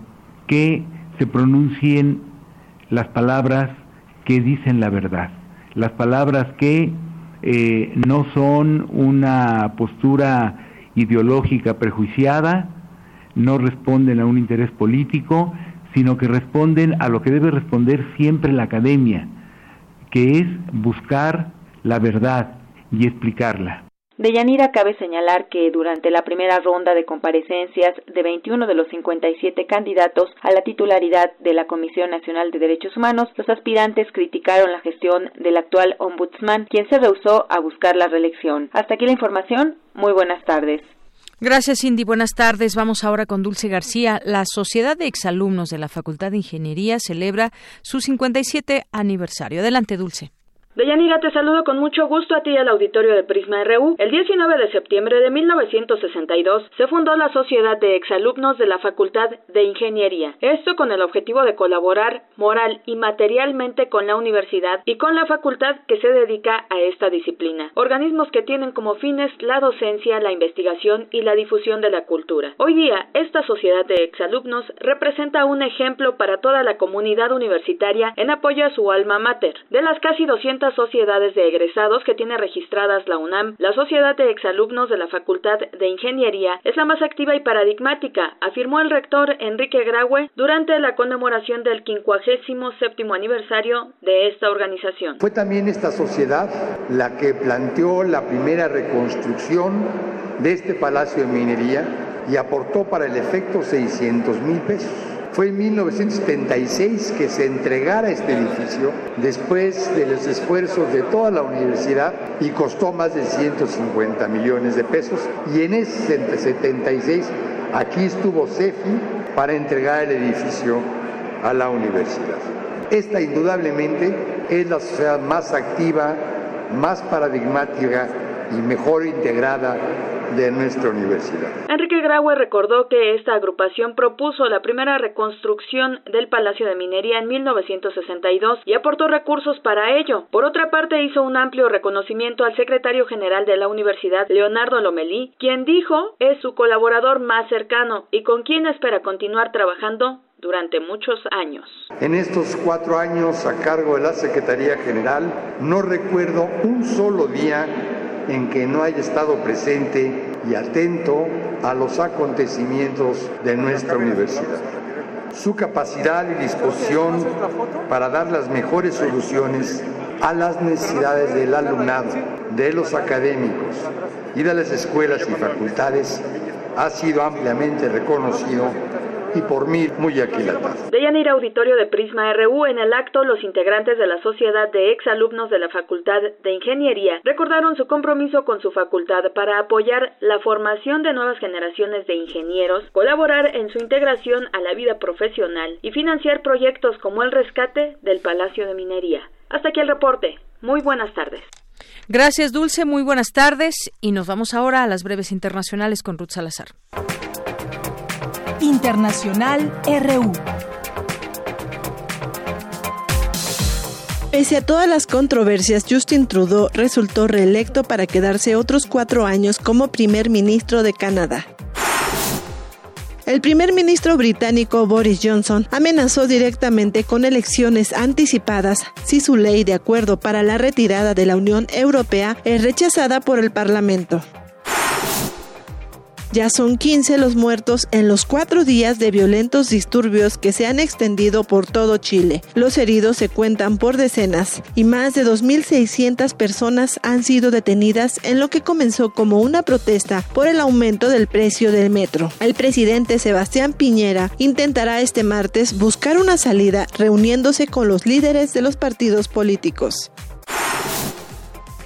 que se pronuncien las palabras que dicen la verdad, las palabras que eh, no son una postura ideológica prejuiciada, no responden a un interés político, sino que responden a lo que debe responder siempre la academia, que es buscar la verdad y explicarla. De Yanira cabe señalar que durante la primera ronda de comparecencias de 21 de los 57 candidatos a la titularidad de la Comisión Nacional de Derechos Humanos, los aspirantes criticaron la gestión del actual ombudsman, quien se rehusó a buscar la reelección. Hasta aquí la información. Muy buenas tardes. Gracias, Cindy. Buenas tardes. Vamos ahora con Dulce García. La Sociedad de Exalumnos de la Facultad de Ingeniería celebra su 57 aniversario. Adelante, Dulce. Deyanira, te saludo con mucho gusto a ti y al auditorio de Prisma RU. El 19 de septiembre de 1962 se fundó la Sociedad de Exalumnos de la Facultad de Ingeniería. Esto con el objetivo de colaborar moral y materialmente con la universidad y con la facultad que se dedica a esta disciplina. Organismos que tienen como fines la docencia, la investigación y la difusión de la cultura. Hoy día, esta Sociedad de Exalumnos representa un ejemplo para toda la comunidad universitaria en apoyo a su alma mater. De las casi 200 sociedades de egresados que tiene registradas la UNAM, la Sociedad de Exalumnos de la Facultad de Ingeniería es la más activa y paradigmática, afirmó el rector Enrique Graue durante la conmemoración del 57 aniversario de esta organización. Fue también esta sociedad la que planteó la primera reconstrucción de este Palacio de Minería y aportó para el efecto 600 mil pesos. Fue en 1976 que se entregara este edificio después de los esfuerzos de toda la universidad y costó más de 150 millones de pesos. Y en ese 76 aquí estuvo CEFI para entregar el edificio a la universidad. Esta indudablemente es la sociedad más activa, más paradigmática y mejor integrada de nuestra universidad. Enrique Graue recordó que esta agrupación propuso la primera reconstrucción del Palacio de Minería en 1962 y aportó recursos para ello. Por otra parte, hizo un amplio reconocimiento al secretario general de la universidad, Leonardo Lomelí, quien dijo es su colaborador más cercano y con quien espera continuar trabajando durante muchos años. En estos cuatro años a cargo de la Secretaría General, no recuerdo un solo día en que no haya estado presente y atento a los acontecimientos de nuestra universidad. Su capacidad y disposición para dar las mejores soluciones a las necesidades del alumnado, de los académicos y de las escuelas y facultades ha sido ampliamente reconocido y por mí muy aquilatado. De Auditorio de Prisma RU, en el acto, los integrantes de la Sociedad de Exalumnos de la Facultad de Ingeniería recordaron su compromiso con su facultad para apoyar la formación de nuevas generaciones de ingenieros, colaborar en su integración a la vida profesional y financiar proyectos como el rescate del Palacio de Minería. Hasta aquí el reporte. Muy buenas tardes. Gracias, Dulce. Muy buenas tardes. Y nos vamos ahora a las breves internacionales con Ruth Salazar. Internacional RU. Pese a todas las controversias, Justin Trudeau resultó reelecto para quedarse otros cuatro años como primer ministro de Canadá. El primer ministro británico Boris Johnson amenazó directamente con elecciones anticipadas si su ley de acuerdo para la retirada de la Unión Europea es rechazada por el Parlamento. Ya son 15 los muertos en los cuatro días de violentos disturbios que se han extendido por todo Chile. Los heridos se cuentan por decenas y más de 2.600 personas han sido detenidas en lo que comenzó como una protesta por el aumento del precio del metro. El presidente Sebastián Piñera intentará este martes buscar una salida reuniéndose con los líderes de los partidos políticos.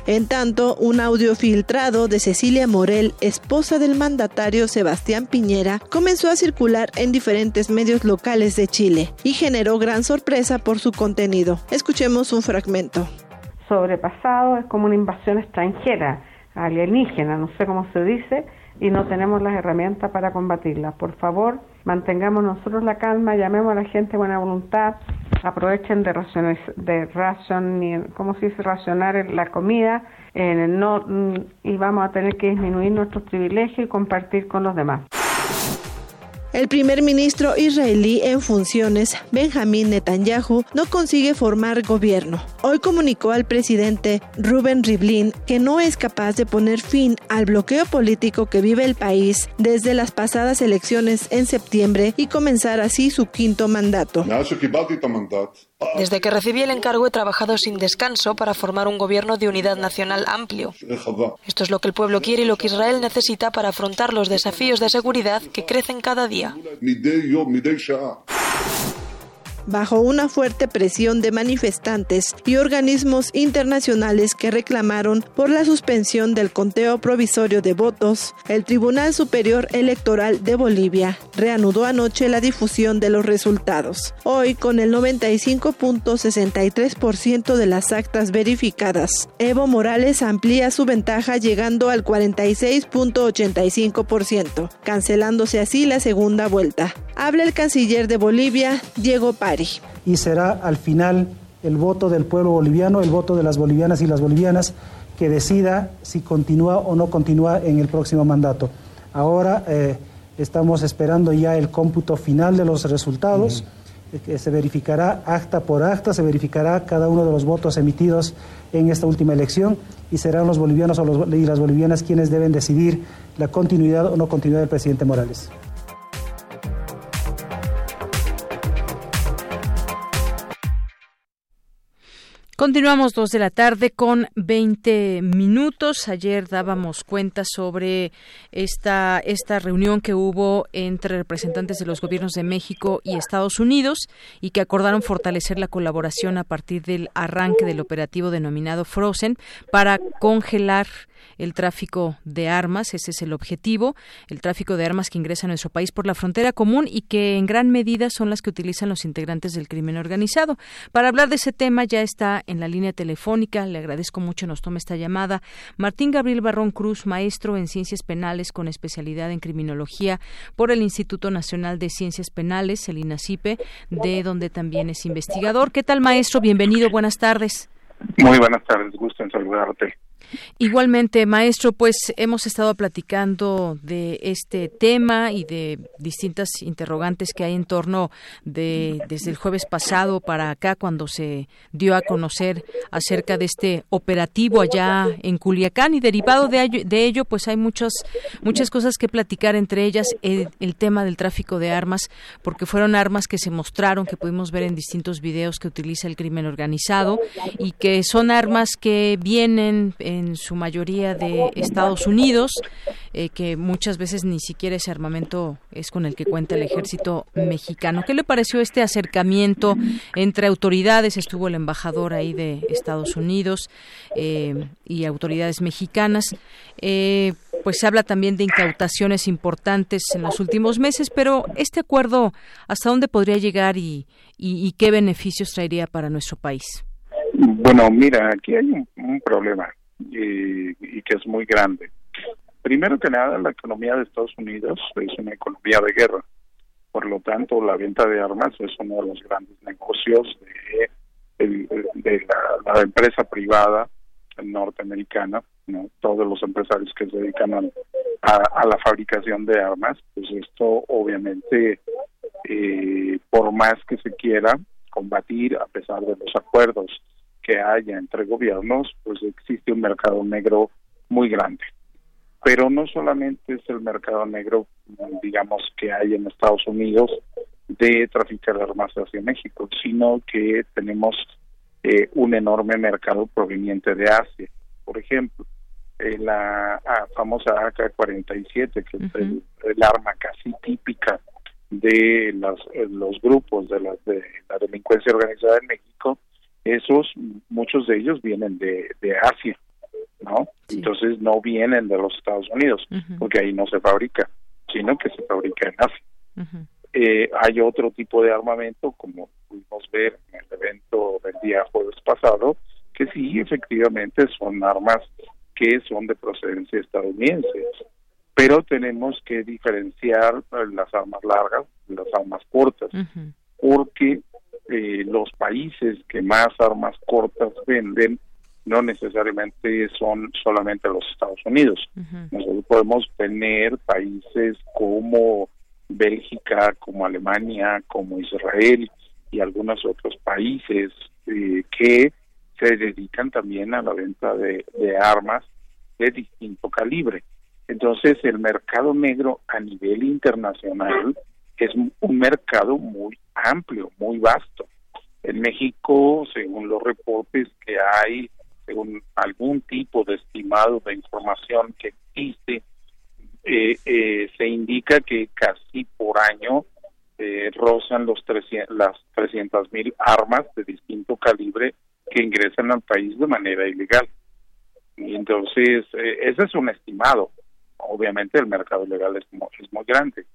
En tanto, un audio filtrado de Cecilia Morel, esposa del mandatario Sebastián Piñera, comenzó a circular en diferentes medios locales de Chile y generó gran sorpresa por su contenido. Escuchemos un fragmento. Sobrepasado es como una invasión extranjera, alienígena, no sé cómo se dice, y no tenemos las herramientas para combatirla. Por favor, mantengamos nosotros la calma, llamemos a la gente buena voluntad, aprovechen de racionar, de ration, ¿cómo se dice? racionar la comida eh, no, mm, y vamos a tener que disminuir nuestros privilegios y compartir con los demás. El primer ministro israelí en funciones, Benjamín Netanyahu, no consigue formar gobierno. Hoy comunicó al presidente Ruben Rivlin que no es capaz de poner fin al bloqueo político que vive el país desde las pasadas elecciones en septiembre y comenzar así su quinto mandato. Desde que recibí el encargo he trabajado sin descanso para formar un gobierno de unidad nacional amplio. Esto es lo que el pueblo quiere y lo que Israel necesita para afrontar los desafíos de seguridad que crecen cada día bajo una fuerte presión de manifestantes y organismos internacionales que reclamaron por la suspensión del conteo provisorio de votos, el Tribunal Superior Electoral de Bolivia reanudó anoche la difusión de los resultados. Hoy, con el 95.63% de las actas verificadas, Evo Morales amplía su ventaja llegando al 46.85%, cancelándose así la segunda vuelta. Habla el canciller de Bolivia, Diego Y será al final el voto del pueblo boliviano, el voto de las bolivianas y las bolivianas, que decida si continúa o no continúa en el próximo mandato. Ahora eh, estamos esperando ya el cómputo final de los resultados. que se verificará acta por acta, se verificará cada uno de los votos emitidos en esta última elección y serán los bolivianos o y las bolivianas quienes deben decidir la continuidad o no continuidad del presidente Morales. Continuamos dos de la tarde con 20 minutos. Ayer dábamos cuenta sobre esta, esta reunión que hubo entre representantes de los gobiernos de México y Estados Unidos y que acordaron fortalecer la colaboración a partir del arranque del operativo denominado Frozen para congelar el tráfico de armas, ese es el objetivo, el tráfico de armas que ingresa a nuestro país por la frontera común y que en gran medida son las que utilizan los integrantes del crimen organizado. Para hablar de ese tema ya está en la línea telefónica, le agradezco mucho nos tome esta llamada, Martín Gabriel Barrón Cruz, maestro en ciencias penales con especialidad en criminología por el Instituto Nacional de Ciencias Penales, el INACIPE, de donde también es investigador. ¿Qué tal, maestro? Bienvenido, buenas tardes. Muy buenas tardes, gusto en saludarte. Igualmente, maestro, pues hemos estado platicando de este tema y de distintas interrogantes que hay en torno de desde el jueves pasado para acá cuando se dio a conocer acerca de este operativo allá en Culiacán. Y derivado de de ello pues hay muchas muchas cosas que platicar entre ellas el, el tema del tráfico de armas porque fueron armas que se mostraron que pudimos ver en distintos videos que utiliza el crimen organizado y que son armas que vienen en su mayoría de Estados Unidos, eh, que muchas veces ni siquiera ese armamento es con el que cuenta el ejército mexicano. ¿Qué le pareció este acercamiento entre autoridades? Estuvo el embajador ahí de Estados Unidos eh, y autoridades mexicanas. Eh, pues se habla también de incautaciones importantes en los últimos meses, pero este acuerdo, ¿hasta dónde podría llegar y, qué beneficios traería para nuestro país? Bueno, mira, aquí hay un problema y, que es muy grande. Primero que nada, la economía de Estados Unidos es una economía de guerra. Por lo tanto, la venta de armas es uno de los grandes negocios de, la, empresa privada norteamericana. ¿no? Todos los empresarios que se dedican a, a, la fabricación de armas, pues esto obviamente, eh, por más que se quiera combatir, a pesar de los acuerdos que haya entre gobiernos, pues existe un mercado negro muy grande. Pero no solamente es el mercado negro, digamos, que hay en Estados Unidos de traficar armas hacia México, sino que tenemos eh, un enorme mercado proveniente de Asia. Por ejemplo, eh, la ah, famosa AK-47, que es el, arma casi típica de las, eh, los grupos de de la delincuencia organizada en México, esos, muchos de ellos vienen de, de Asia, ¿no? Entonces no vienen de los Estados Unidos, porque ahí no se fabrica, sino que se fabrica en Asia. eh, hay otro tipo de armamento, como pudimos ver en el evento del día jueves pasado, que sí, efectivamente son armas que son de procedencia estadounidense, pero tenemos que diferenciar las armas largas de las armas cortas, porque eh, los países que más armas cortas venden no necesariamente son solamente los Estados Unidos. Nosotros podemos tener países como Bélgica, como Alemania, como Israel y algunos otros países eh, que se dedican también a la venta de, de armas de distinto calibre. Entonces, el mercado negro a nivel internacional es un mercado muy amplio, muy vasto. En México, según los reportes que hay, según algún tipo de estimado de información que existe, eh, eh, se indica que casi por año eh, rozan los 300, las 300 mil armas de distinto calibre que ingresan al país de manera ilegal. Entonces, ese es un estimado. Obviamente el mercado muy, es muy grande.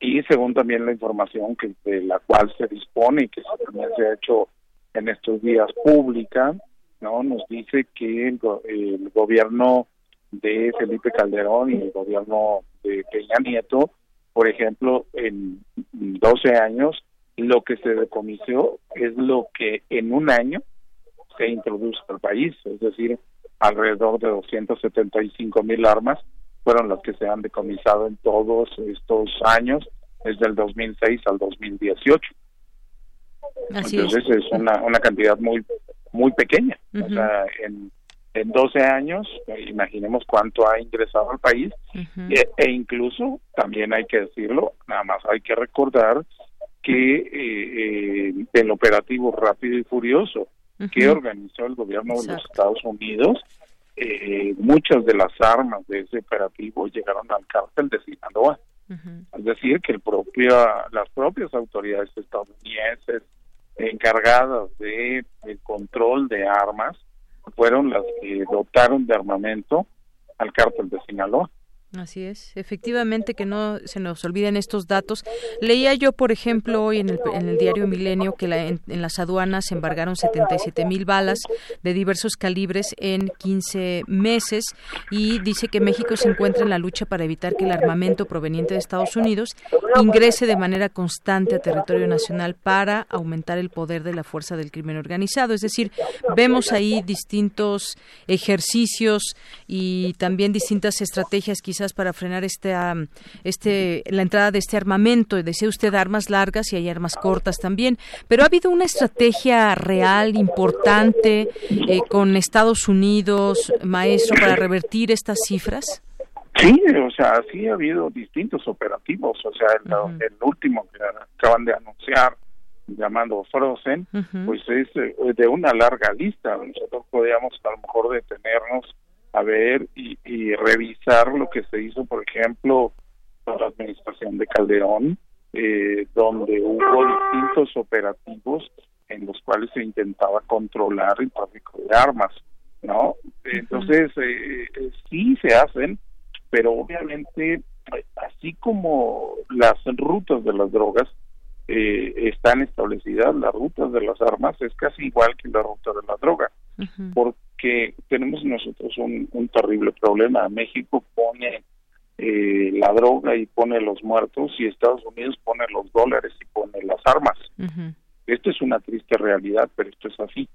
Y según también la información que de la cual se dispone y que también se ha hecho en estos días pública, no nos dice que el, el gobierno de Felipe Calderón y el gobierno de Peña Nieto, por ejemplo, en 12 años, lo que se decomisó es lo que en un año se introduce al país, es decir, alrededor de 275 mil armas fueron las que se han decomisado en todos estos años, desde el 2006 al 2018. Entonces es, una, una cantidad muy muy pequeña. O sea, en en 12 años, imaginemos cuánto ha ingresado al país, e, e, incluso, también hay que decirlo, nada más hay que recordar que eh, eh, el operativo rápido y furioso que organizó el gobierno de los Estados Unidos, eh, muchas de las armas de ese operativo llegaron al cártel de Sinaloa. Es decir, que el propia, las propias autoridades estadounidenses encargadas de el control de armas fueron las que dotaron de armamento al cártel de Sinaloa. Así es, efectivamente que no se nos olviden estos datos. Leía yo, por ejemplo, hoy en el, en diario Milenio que en, las aduanas se embargaron 77 mil balas de diversos calibres en 15 meses y dice que México se encuentra en la lucha para evitar que el armamento proveniente de Estados Unidos ingrese de manera constante a territorio nacional para aumentar el poder de la fuerza del crimen organizado. Es decir, vemos ahí distintos ejercicios y también distintas estrategias quizás para frenar este, este, la entrada de este armamento. Decía usted armas largas y hay armas cortas también, pero ha habido una estrategia real, importante, eh, con Estados Unidos, maestro, para revertir estas cifras. Sí, o sea, sí ha habido distintos operativos, o sea, el, último que acaban de anunciar, llamando Frozen, pues es eh, de una larga lista. Nosotros podríamos a lo mejor detenernos a ver y, revisar lo que se hizo, por ejemplo, con la administración de Calderón, eh, donde hubo distintos operativos en los cuales se intentaba controlar el tráfico de armas, ¿no? Entonces, eh, eh, sí se hacen, pero obviamente, así como las rutas de las drogas están establecidas, las rutas de las armas es casi igual que la ruta de la droga, porque tenemos nosotros un, terrible problema. México pone eh, la droga y pone los muertos y Estados Unidos pone los dólares y pone las armas. Esto es una triste realidad, pero esto es así.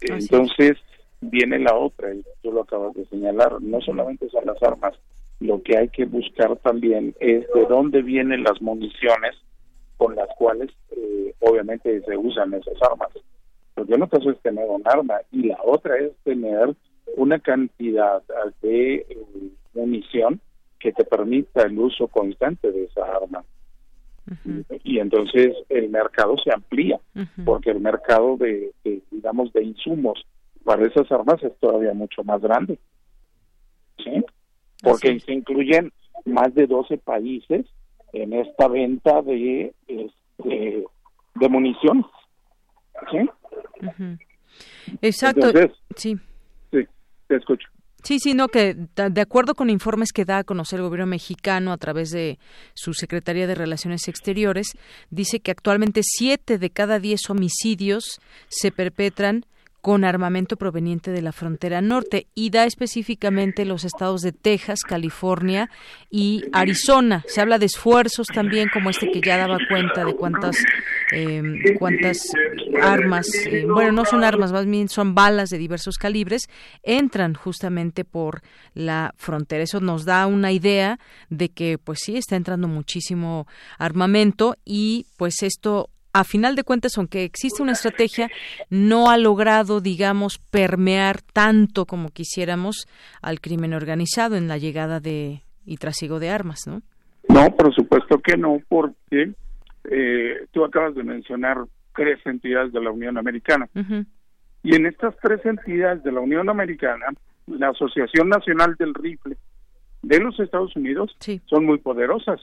Entonces viene la otra, y tú lo acabas de señalar, no solamente son las armas, lo que hay que buscar también es de dónde vienen las municiones con las cuales eh, obviamente se usan esas armas porque una cosa es tener un arma y la otra es tener una cantidad de eh, munición que te permita el uso constante de esa arma. Y entonces el mercado se amplía, porque el mercado de, digamos, de insumos para esas armas es todavía mucho más grande. ¿Sí? Porque se incluyen más de 12 países en esta venta de, este, de munición. ¿Sí? Exacto. sí. Sí, te escucho. Sí, sí, no, que de acuerdo con informes que da a conocer el gobierno mexicano a través de su Secretaría de Relaciones Exteriores, dice que actualmente siete de cada diez homicidios se perpetran con armamento proveniente de la frontera norte y da específicamente los estados de Texas, California y Arizona. Se habla de esfuerzos también como este que ya daba cuenta de cuántas em, cuántas armas, eh, bueno, no son armas, más bien son balas de diversos calibres, entran justamente por la frontera. Eso nos da una idea de que pues sí está entrando muchísimo armamento y pues esto a final de cuentas, aunque existe una estrategia, no ha logrado, digamos, permear tanto como quisiéramos al crimen organizado en la llegada de y trasiego de armas, ¿no? No, por supuesto que no, porque eh, tú acabas de mencionar tres entidades de la Unión Americana. Y en estas tres entidades de la Unión Americana, la Asociación Nacional del Rifle de los Estados Unidos son muy poderosas.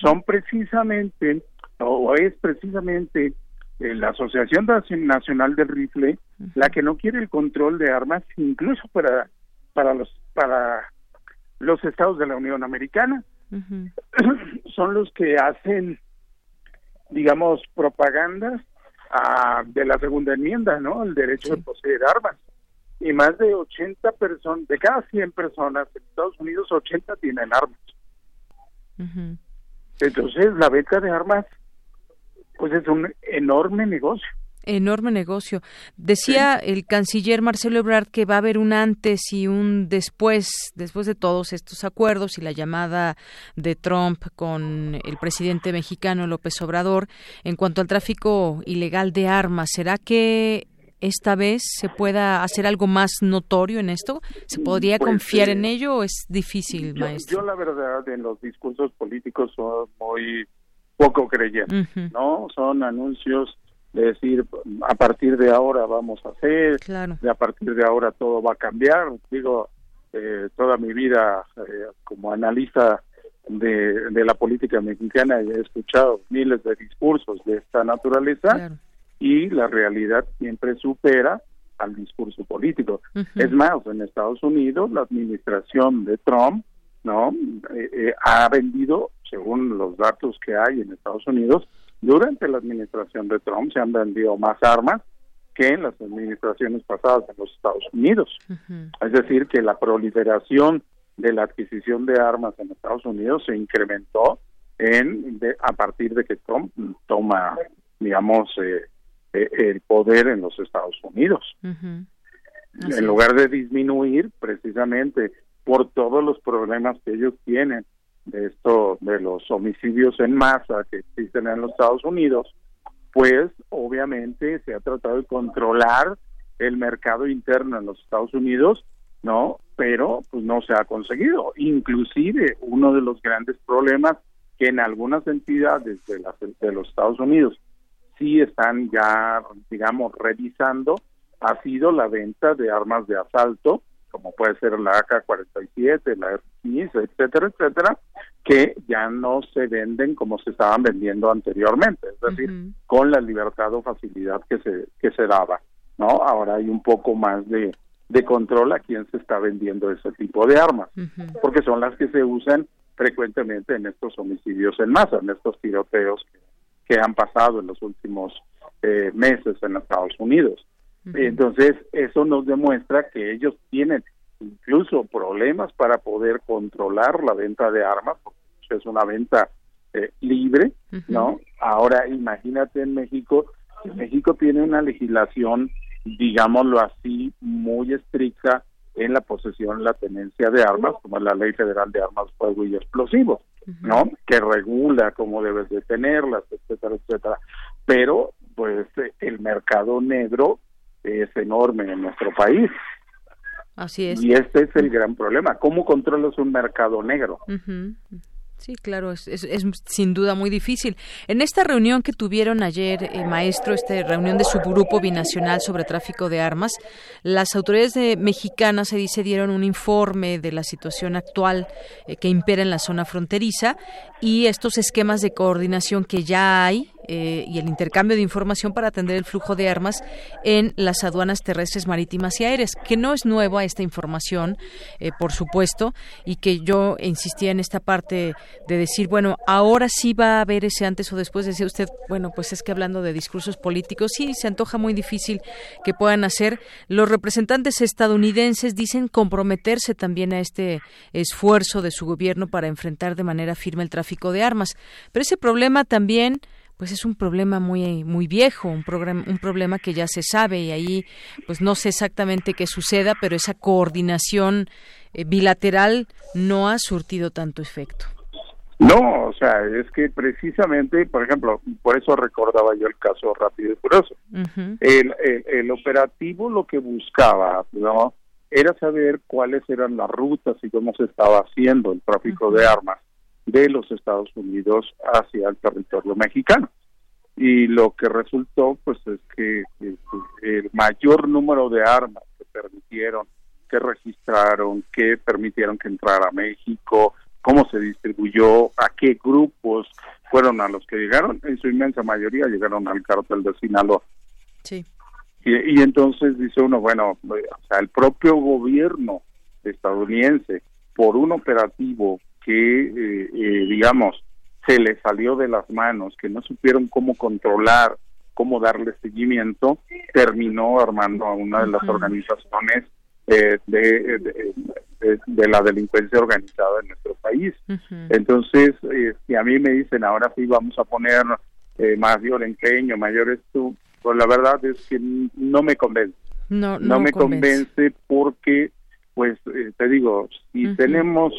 Son precisamente, o es precisamente eh, la Asociación Nacional del Rifle la que no quiere el control de armas, incluso para, para, los, para los estados de la Unión Americana. son los que hacen, digamos, propaganda ah, de la segunda enmienda, ¿no? El derecho de poseer armas. Y más de 80 personas, de cada 100 personas en Estados Unidos, 80 tienen armas. Entonces, la venta de armas, pues es un enorme negocio enorme negocio. Decía el canciller Marcelo Ebrard que va a haber un antes y un después, después de todos estos acuerdos y la llamada de Trump con el presidente mexicano López Obrador en cuanto al tráfico ilegal de armas. ¿Será que esta vez se pueda hacer algo más notorio en esto? ¿Se podría pues, confiar en ello o es difícil, maestro? Yo la verdad en los discursos políticos son muy poco creyentes, ¿no? Son anuncios de decir a partir de ahora vamos a hacer, de a partir de ahora todo va a cambiar. Digo, eh, toda mi vida eh, como analista de, de, la política mexicana he escuchado miles de discursos de esta naturaleza y la realidad siempre supera al discurso político. Es más, en Estados Unidos la administración de Trump no eh, ha vendido, según los datos que hay en Estados Unidos, durante la administración de Trump se han vendido más armas que en las administraciones pasadas en los Estados Unidos. Es decir, que la proliferación de la adquisición de armas en Estados Unidos se incrementó en a partir de que Trump toma, digamos, eh, eh, el poder en los Estados Unidos. En lugar de disminuir, precisamente por todos los problemas que ellos tienen de esto de los homicidios en masa que existen en los Estados Unidos, pues obviamente se ha tratado de controlar el mercado interno en los Estados Unidos, ¿no? Pero pues no se ha conseguido. Inclusive uno de los grandes problemas que en algunas entidades de, las, de los Estados Unidos sí están ya, digamos, revisando, ha sido la venta de armas de asalto como puede ser la AK-47, la F-15, etcétera, etcétera, que ya no se venden como se estaban vendiendo anteriormente, es decir, con la libertad o facilidad que se, que se daba, ¿no? Ahora hay un poco más de, de control a quién se está vendiendo ese tipo de armas, porque son las que se usan frecuentemente en estos homicidios en masa, en estos tiroteos que, han pasado en los últimos eh, meses en Estados Unidos. Entonces, eso nos demuestra que ellos tienen incluso problemas para poder controlar la venta de armas, porque es una venta eh, libre, ¿no? Ahora, imagínate en México, México tiene una legislación, digámoslo así, muy estricta en la posesión, la tenencia de armas, como la Ley Federal de Armas, Fuego y Explosivos, ¿no? Que regula cómo debes de tenerlas, etcétera, etcétera. Pero, pues, el mercado negro es enorme en nuestro país. Así es. Y este es el gran problema. ¿Cómo controlas un mercado negro? Sí, claro, es, sin duda muy difícil. En esta reunión que tuvieron ayer, eh, maestro, esta reunión de su grupo binacional sobre tráfico de armas, las autoridades de mexicanas se dice dieron un informe de la situación actual eh, que impera en la zona fronteriza y estos esquemas de coordinación que ya hay eh, y el intercambio de información para atender el flujo de armas en las aduanas terrestres, marítimas y aéreas, que no es nueva esta información, eh, por supuesto, y que yo insistía en esta parte de decir, bueno, ahora sí va a haber ese antes o después, decía usted, bueno, pues es que hablando de discursos políticos, sí, se antoja muy difícil que puedan hacer. Los representantes estadounidenses dicen comprometerse también a este esfuerzo de su gobierno para enfrentar de manera firme el tráfico de armas. Pero ese problema también pues es un problema muy muy viejo, un, un problema que ya se sabe y ahí pues no sé exactamente qué suceda, pero esa coordinación eh, bilateral no ha surtido tanto efecto. No, o sea, es que precisamente, por ejemplo, por eso recordaba yo el caso Rápido y Furioso. el, el, operativo lo que buscaba, ¿no? era saber cuáles eran las rutas y cómo se estaba haciendo el tráfico de armas de los Estados Unidos hacia el territorio mexicano. y lo que resultó pues es que el mayor número de armas que permitieron, que registraron, que permitieron que entrara a México, cómo se distribuyó, a qué grupos fueron a los que llegaron, en su inmensa mayoría llegaron al cártel de Sinaloa. Sí. Y, y entonces dice uno, bueno, o sea, el propio gobierno estadounidense, por un operativo que, eh, eh, digamos, se le salió de las manos, que no supieron cómo controlar, cómo darle seguimiento, terminó armando a una de las organizaciones eh, de, de, la delincuencia organizada en nuestro país. Entonces, eh, si a mí me dicen ahora sí vamos a poner eh, mayor empeño, mayor esto, pues la verdad es que no me convence. No, no, me convence. porque, pues, te digo, si tenemos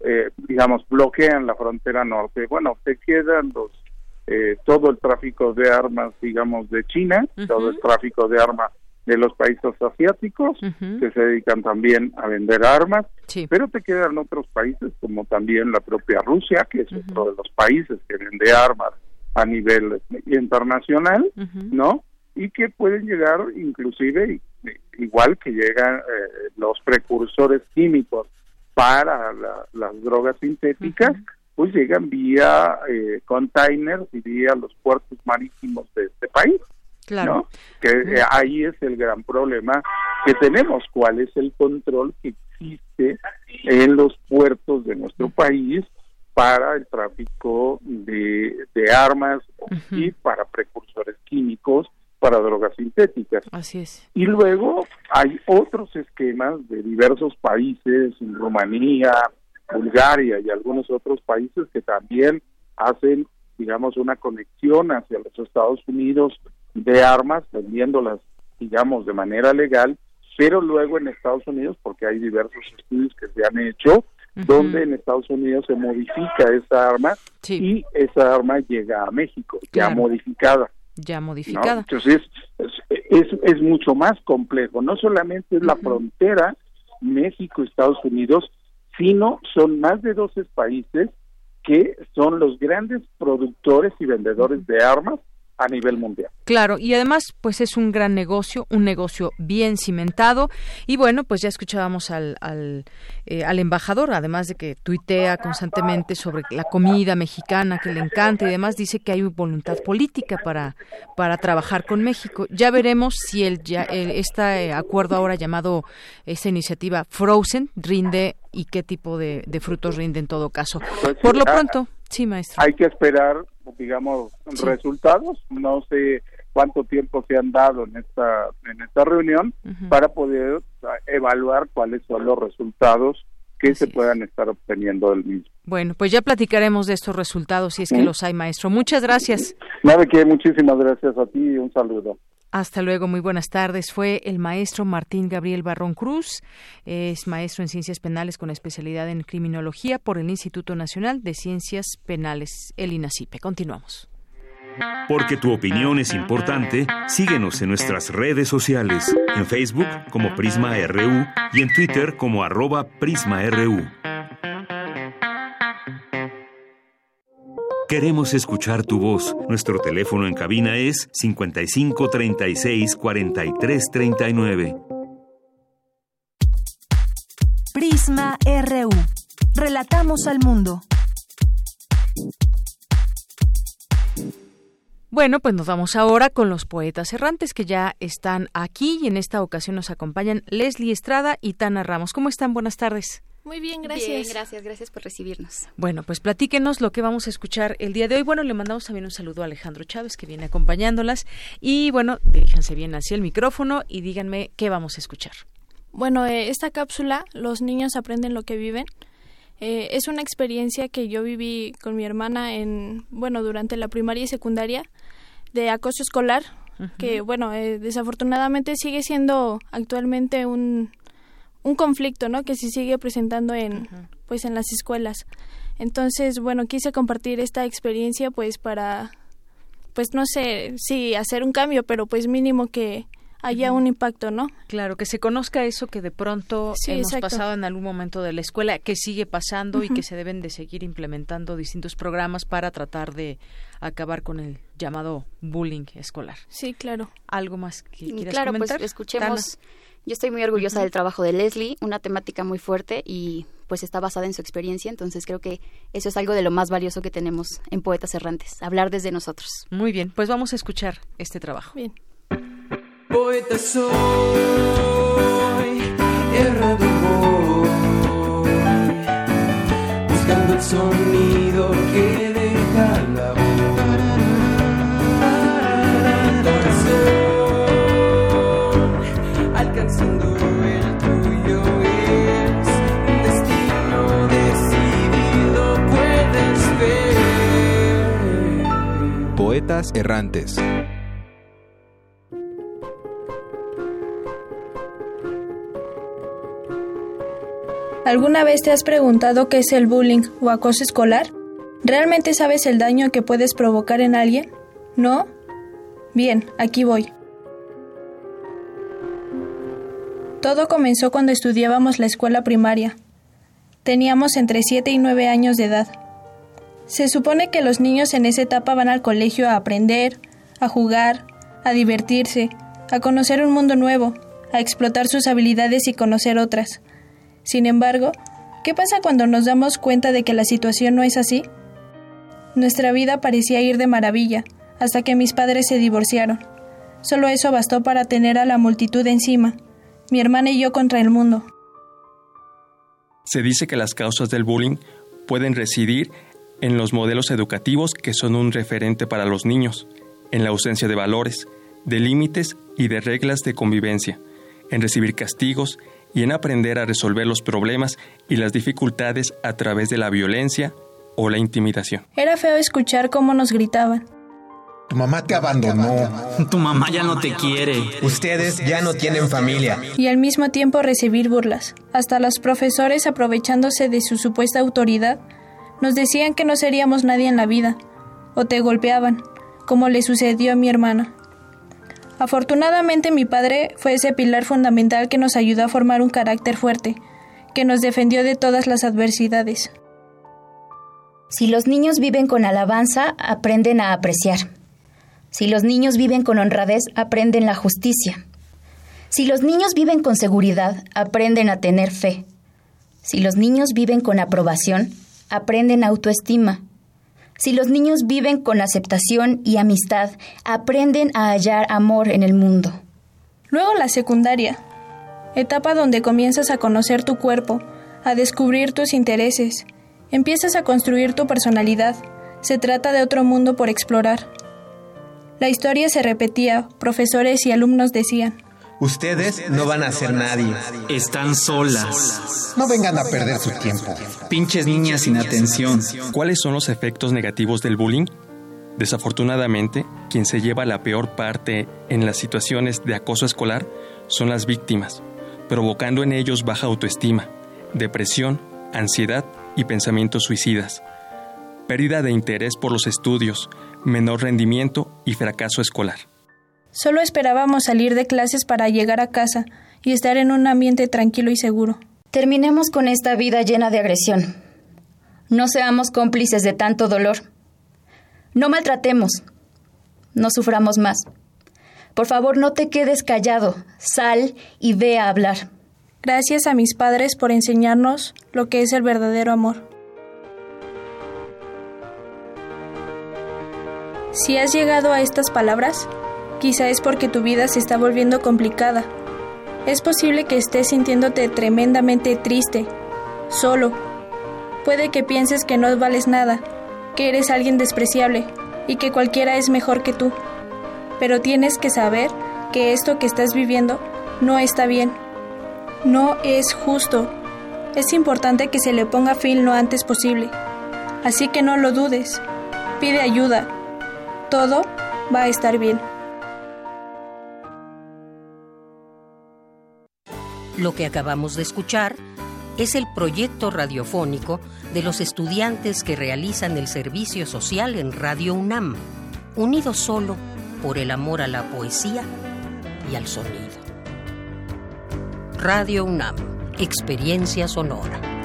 eh, digamos, bloquean la frontera norte. Bueno, te quedan los eh, todo el tráfico de armas, digamos, de China, todo el tráfico de armas de los países asiáticos que se dedican también a vender armas, pero te quedan otros países como también la propia Rusia, que es otro de los países que vende armas a nivel internacional, ¿no? Y que pueden llegar inclusive igual que llegan eh, los precursores químicos para las drogas sintéticas, pues llegan vía eh, containers y vía los puertos marítimos de este país. Claro. Que eh, ahí es el gran problema que tenemos, cuál es el control que existe en los puertos de nuestro país para el tráfico de, armas y para precursores químicos para drogas sintéticas. Así es. Y luego hay otros esquemas de diversos países, Rumanía, Bulgaria y algunos otros países que también hacen, digamos, una conexión hacia los Estados Unidos de armas, vendiéndolas, digamos, de manera legal, pero luego en Estados Unidos, porque hay diversos estudios que se han hecho, donde en Estados Unidos se modifica esa arma y esa arma llega a México, ya modificada ya modificada. Entonces, es, es, mucho más complejo. No solamente es la frontera México-Estados Unidos, sino son más de 12 países que son los grandes productores y vendedores de armas a nivel mundial. Claro, y además, pues es un gran negocio, un negocio bien cimentado. Y bueno, pues ya escuchábamos al, al, eh, al embajador, además de que tuitea constantemente sobre la comida mexicana que le encanta y demás, dice que hay voluntad política para, para trabajar con México. Ya veremos si el, ya, este acuerdo ahora llamado, esta iniciativa Frozen, rinde y qué tipo de, de frutos rinde en todo caso. Pues Por lo ah, pronto, sí, maestro. Hay que esperar digamos, resultados. No sé cuánto tiempo se han dado en esta, en esta reunión para poder evaluar cuáles son los resultados que se puedan estar obteniendo del mismo. Bueno, pues ya platicaremos de estos resultados si es que los hay, maestro. Muchas gracias. Nada que muchísimas gracias a ti y un saludo. Hasta luego, muy buenas tardes. Fue el maestro Martín Gabriel Barrón Cruz, es maestro en ciencias penales con especialidad en criminología por el Instituto Nacional de Ciencias Penales, el INACIPE. Continuamos. Porque tu opinión es importante, síguenos en nuestras redes sociales, en Facebook como Prisma RU y en Twitter como arroba PrismaRU. Queremos escuchar tu voz. Nuestro teléfono en cabina es 55 36 43 39. Prisma RU. Relatamos al mundo. Bueno, pues nos vamos ahora con los poetas errantes que ya están aquí y en esta ocasión nos acompañan Leslie Estrada y Tana Ramos. ¿Cómo están? Buenas tardes. Muy bien, gracias. gracias, gracias por recibirnos. Bueno, pues platíquenos lo que vamos a escuchar el día de hoy. Bueno, le mandamos también un saludo a Alejandro Chávez que viene acompañándolas. Y bueno, diríjanse bien hacia el micrófono y díganme qué vamos a escuchar. Bueno, eh, esta cápsula, Los niños aprenden lo que viven, eh, es una experiencia que yo viví con mi hermana en, bueno, durante la primaria y secundaria de acoso escolar, que bueno, eh, desafortunadamente sigue siendo actualmente un, un conflicto, ¿no? Que se sigue presentando en, pues, en las escuelas. Entonces, bueno, quise compartir esta experiencia, pues, para, pues, no sé, sí, hacer un cambio, pero pues mínimo que haya un impacto, ¿no? Claro, que se conozca eso que de pronto hemos pasado en algún momento de la escuela, que sigue pasando y que se deben de seguir implementando distintos programas para tratar de acabar con el llamado bullying escolar. Sí, claro. ¿Algo más que quieras claro, comentar? pues escuchemos. Yo estoy muy orgullosa del trabajo de Leslie, una temática muy fuerte y pues está basada en su experiencia, entonces creo que eso es algo de lo más valioso que tenemos en Poetas Errantes, hablar desde nosotros. Muy bien, pues vamos a escuchar este trabajo. Bien. Poeta soy, errando voy, buscando el sonido que errantes. ¿Alguna vez te has preguntado qué es el bullying o acoso escolar? ¿Realmente sabes el daño que puedes provocar en alguien? ¿No? Bien, aquí voy. Todo comenzó cuando estudiábamos la escuela primaria. Teníamos entre 7 y 9 años de edad. Se supone que los niños en esa etapa van al colegio a aprender, a jugar, a divertirse, a conocer un mundo nuevo, a explotar sus habilidades y conocer otras. Sin embargo, ¿qué pasa cuando nos damos cuenta de que la situación no es así? Nuestra vida parecía ir de maravilla, hasta que mis padres se divorciaron. Solo eso bastó para tener a la multitud encima, mi hermana y yo contra el mundo. Se dice que las causas del bullying pueden residir en los modelos educativos que son un referente para los niños, en la ausencia de valores, de límites y de reglas de convivencia, en recibir castigos y en aprender a resolver los problemas y las dificultades a través de la violencia o la intimidación. Era feo escuchar cómo nos gritaban. Tu mamá te abandonó. Tu mamá ya no te quiere. Ustedes ya no tienen familia. Y al mismo tiempo recibir burlas. Hasta los profesores, aprovechándose de su supuesta autoridad, nos decían que no seríamos nadie en la vida. O te golpeaban, como le sucedió a mi hermana. Afortunadamente mi padre fue ese pilar fundamental que nos ayudó a formar un carácter fuerte, que nos defendió de todas las adversidades. Si los niños viven con alabanza, aprenden a apreciar. Si los niños viven con honradez, aprenden la justicia. Si los niños viven con seguridad, aprenden a tener fe. Si los niños viven con aprobación, aprenden autoestima. Si los niños viven con aceptación y amistad, aprenden a hallar amor en el mundo. Luego la secundaria, etapa donde comienzas a conocer tu cuerpo, a descubrir tus intereses, empiezas a construir tu personalidad. Se trata de otro mundo por explorar. La historia se repetía, profesores y alumnos decían, Ustedes no van a ser nadie. Están solas. No vengan a perder su tiempo. Pinches niñas sin atención. ¿Cuáles son los efectos negativos del bullying? Desafortunadamente, quien se lleva la peor parte en las situaciones de acoso escolar son las víctimas, provocando en ellos baja autoestima, depresión, ansiedad y pensamientos suicidas, pérdida de interés por los estudios, menor rendimiento y fracaso escolar. Solo esperábamos salir de clases para llegar a casa y estar en un ambiente tranquilo y seguro. Terminemos con esta vida llena de agresión. No seamos cómplices de tanto dolor. No maltratemos. No suframos más. Por favor, no te quedes callado. Sal y ve a hablar. Gracias a mis padres por enseñarnos lo que es el verdadero amor. Si has llegado a estas palabras, quizá es porque tu vida se está volviendo complicada. Es posible que estés sintiéndote tremendamente triste, solo. Puede que pienses que no vales nada, que eres alguien despreciable y que cualquiera es mejor que tú. Pero tienes que saber que esto que estás viviendo no está bien. No es justo. Es importante que se le ponga fin lo antes posible. Así que no lo dudes. Pide ayuda. Todo va a estar bien. Lo que acabamos de escuchar es el proyecto radiofónico de los estudiantes que realizan el servicio social en Radio UNAM, unidos solo por el amor a la poesía y al sonido. Radio UNAM, Experiencia Sonora.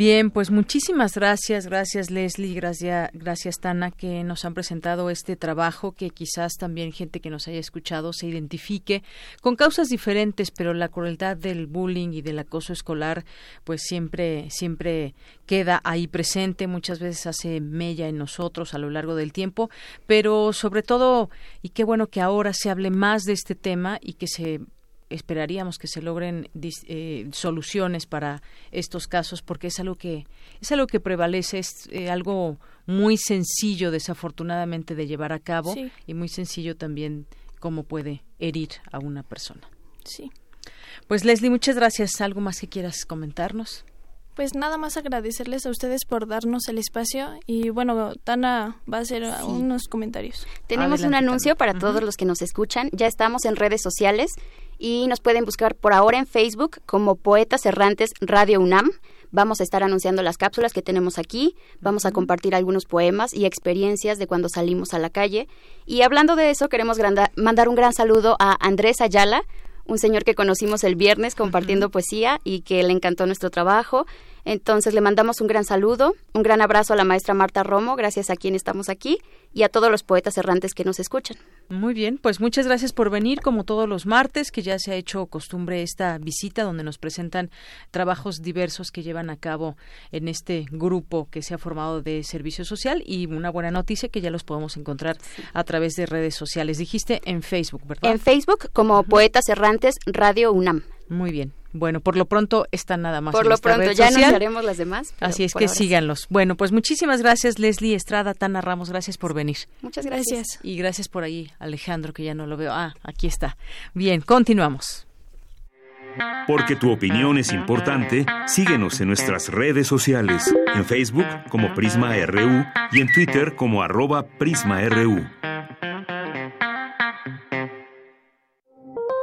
Bien, pues muchísimas gracias, gracias Leslie, gracias, gracias Tana que nos han presentado este trabajo que quizás también gente que nos haya escuchado se identifique con causas diferentes, pero la crueldad del bullying y del acoso escolar pues siempre siempre queda ahí presente, muchas veces hace mella en nosotros a lo largo del tiempo, pero sobre todo y qué bueno que ahora se hable más de este tema y que se esperaríamos que se logren eh, soluciones para estos casos porque es algo que es algo que prevalece es eh, algo muy sencillo desafortunadamente de llevar a cabo y muy sencillo también cómo puede herir a una persona. Sí. Pues Leslie muchas gracias. Algo más que quieras comentarnos pues nada más agradecerles a ustedes por darnos el espacio y bueno, Tana va a hacer unos comentarios. Tenemos un anuncio para todos los que nos escuchan. Ya estamos en redes sociales y nos pueden buscar por ahora en Facebook como Poetas Errantes Radio UNAM. Vamos a estar anunciando las cápsulas que tenemos aquí, vamos a compartir algunos poemas y experiencias de cuando salimos a la calle. Y hablando de eso, queremos mandar un gran saludo a Andrés Ayala, un señor que conocimos el viernes compartiendo poesía y que le encantó nuestro trabajo. Entonces le mandamos un gran saludo, un gran abrazo a la maestra Marta Romo, gracias a quien estamos aquí, y a todos los poetas errantes que nos escuchan. Muy bien, pues muchas gracias por venir, como todos los martes, que ya se ha hecho costumbre esta visita donde nos presentan trabajos diversos que llevan a cabo en este grupo que se ha formado de servicio social y una buena noticia que ya los podemos encontrar a través de redes sociales. Dijiste en Facebook, ¿verdad? En Facebook como Poetas Errantes Radio UNAM. Muy bien. Bueno, por lo pronto están nada más. Por lo pronto, ya anunciaremos las demás. Así es que síganlos. Bueno, pues muchísimas gracias, Leslie Estrada, Tana Ramos, gracias por venir. Muchas gracias. Y gracias por ahí, Alejandro, que ya no lo veo. Ah, aquí está. Bien, continuamos. Porque tu opinión es importante, síguenos en nuestras redes sociales, en Facebook como Prisma RU y en Twitter como arroba PrismaRU.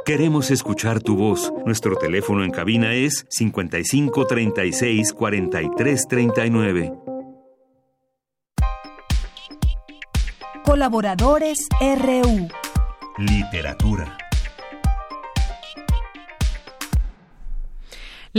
Queremos escuchar tu voz. Nuestro teléfono en cabina es 55 36 43 39. Colaboradores RU. Literatura.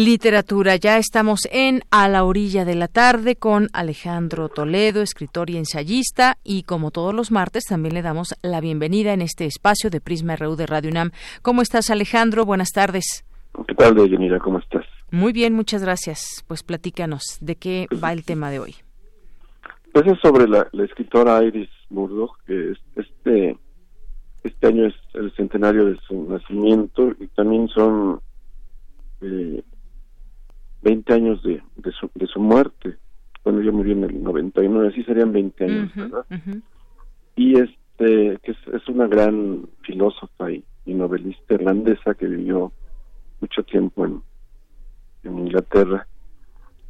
Literatura. Ya estamos en A la orilla de la tarde con Alejandro Toledo, escritor y ensayista, y como todos los martes también le damos la bienvenida en este espacio de Prisma RU de Radio UNAM. ¿Cómo estás, Alejandro? Buenas tardes. ¿Qué tal, Deyanira? ¿Cómo estás? Muy bien, muchas gracias. Pues platícanos, ¿de qué va el tema de hoy? Pues es sobre la, escritora Iris Murdoch, que este, este año es el centenario de su nacimiento y también son eh, 20 años de, de, su, de su muerte, cuando yo murió en el 99, así serían 20 años, ¿verdad? Y este, que es, una gran filósofa y, novelista irlandesa que vivió mucho tiempo en, en Inglaterra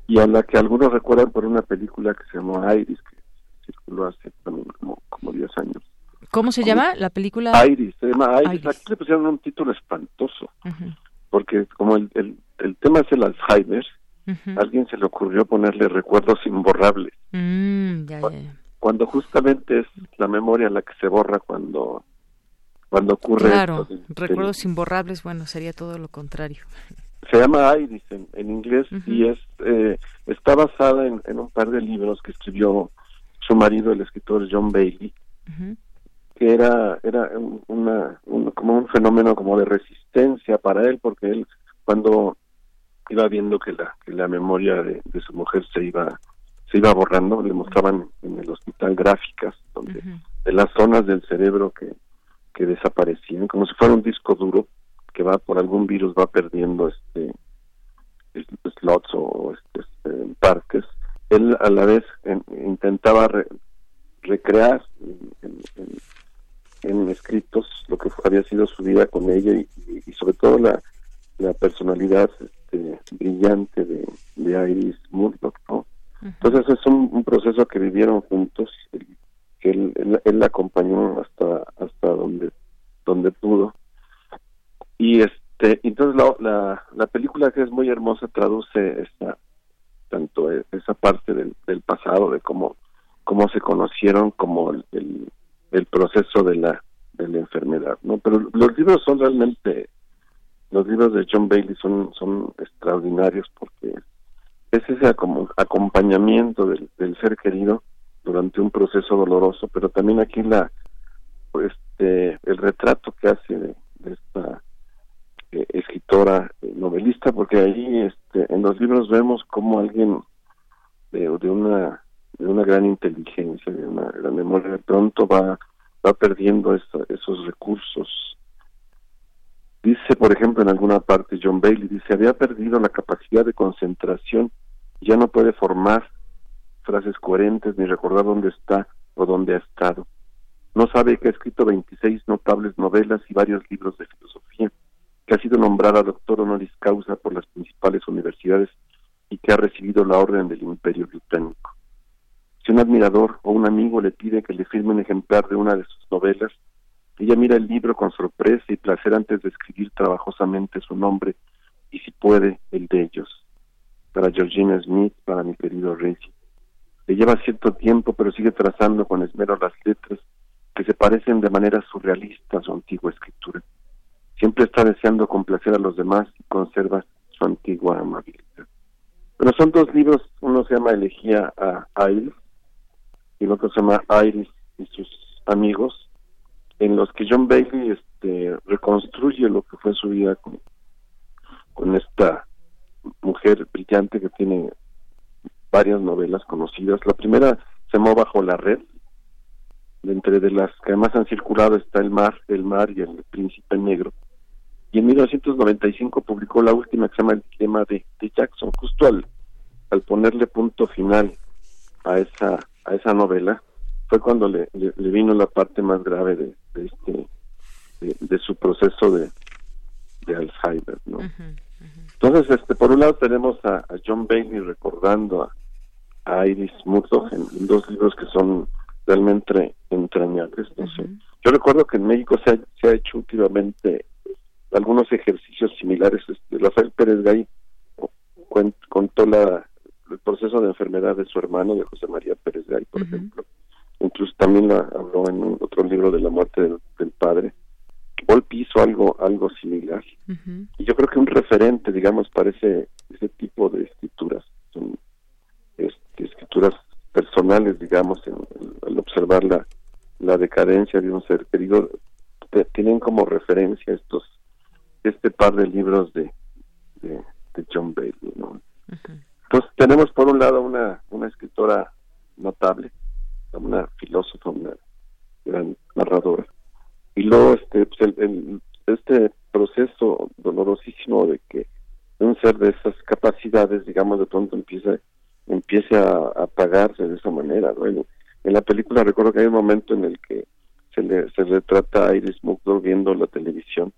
y a la que algunos recuerdan por una película que se llamó Iris, que circuló hace también como, como 10 años. ¿Cómo se llama la película? Iris, se llama Iris. Aquí le pusieron un título espantoso, porque como el, el, el tema es el Alzheimer, a alguien se le ocurrió ponerle recuerdos imborrables. Mm, cuando justamente es la memoria la que se borra cuando cuando ocurre claro recuerdos imborrables bueno sería todo lo contrario. Se llama Iris en, inglés y es eh, está basada en, un par de libros que escribió su marido el escritor John Bailey que era era una como un fenómeno como de resistencia para él porque él cuando iba viendo que la, que la memoria de, su mujer se iba se iba borrando, le mostraban en el hospital gráficas donde de las zonas del cerebro que, que desaparecían, como si fuera un disco duro que va por algún virus va perdiendo este, slots o este, este partes. Él a la vez intentaba recrear en, en, escritos lo que había sido su vida con ella y, y sobre todo la, la personalidad este, brillante de, de Iris Murdoch, ¿no? Entonces es un, proceso que vivieron juntos, que él, él, la acompañó hasta hasta donde donde pudo y este entonces la, la, la película que es muy hermosa traduce esta tanto e- esa parte del, del pasado, de cómo, cómo se conocieron, como el, el, el proceso de la, de la enfermedad, ¿no? Pero los libros son realmente, los libros de John Bailey son, son extraordinarios porque es ese acompañamiento del, del ser querido durante un proceso doloroso, pero también aquí la, este, el retrato que hace de, de esta eh, escritora eh, novelista porque ahí este en los libros vemos como alguien de, de una de una gran inteligencia de una gran memoria de pronto va va perdiendo esa- esos recursos dice por ejemplo en alguna parte John Bailey dice había perdido la capacidad de concentración ya no puede formar frases coherentes ni recordar dónde está o dónde ha estado no sabe que ha escrito 26 notables novelas y varios libros de filosofía que ha sido nombrada doctor honoris causa por las principales universidades y que ha recibido la orden del Imperio Británico. Si un admirador o un amigo le pide que le firme un ejemplar de una de sus novelas, ella mira el libro con sorpresa y placer antes de escribir trabajosamente su nombre y si puede el de ellos. Para Georgina Smith, para mi querido Reggie. Le lleva cierto tiempo, pero sigue trazando con esmero las letras que se parecen de manera surrealista a su antigua escritura. Siempre está deseando complacer a los demás y conserva su antigua amabilidad. Pero son dos libros, uno se llama Elegía a Iris y el otro se llama Iris y sus amigos, en los que John Bailey este, reconstruye lo que fue su vida con, esta mujer brillante que tiene varias novelas conocidas. La primera se llamó Bajo la Red, de entre las que más han circulado está El Mar, El Mar y El Príncipe Negro. Y en 1995 publicó la última que se llama El Dilema de, Jackson, justo al, ponerle punto final a esa a esa novela fue cuando le vino la parte más grave de, de este de, de su proceso de, de Alzheimer, ¿no? Entonces, este, por un lado tenemos a, a John Bailey recordando a, a Iris Murdoch en, en dos libros que son realmente entrañables. No sé. Yo recuerdo que en México se ha, se ha hecho últimamente algunos ejercicios similares. Este, Rafael Pérez Gay contó la, el proceso de enfermedad de su hermano, de José María Pérez Gay, por ejemplo. Incluso también la habló en un otro libro de la muerte del, del padre. Volpi hizo algo, algo similar. Y yo creo que un referente, digamos, para ese, ese tipo de escrituras, son este, escrituras personales, digamos, en- en- al observar la, la decadencia de un ser querido, te- tienen como referencia estos este par de libros de, de, de John Bailey, ¿no? Entonces tenemos por un lado una, una escritora notable, una filósofa, una gran narradora, y luego este pues, el- el- este proceso dolorosísimo de que un ser de esas capacidades digamos de pronto empieza empiece a, apagarse de esa manera ¿no? en, en la película recuerdo que hay un momento en el que se le se retrata a Iris Mugdor viendo la televisión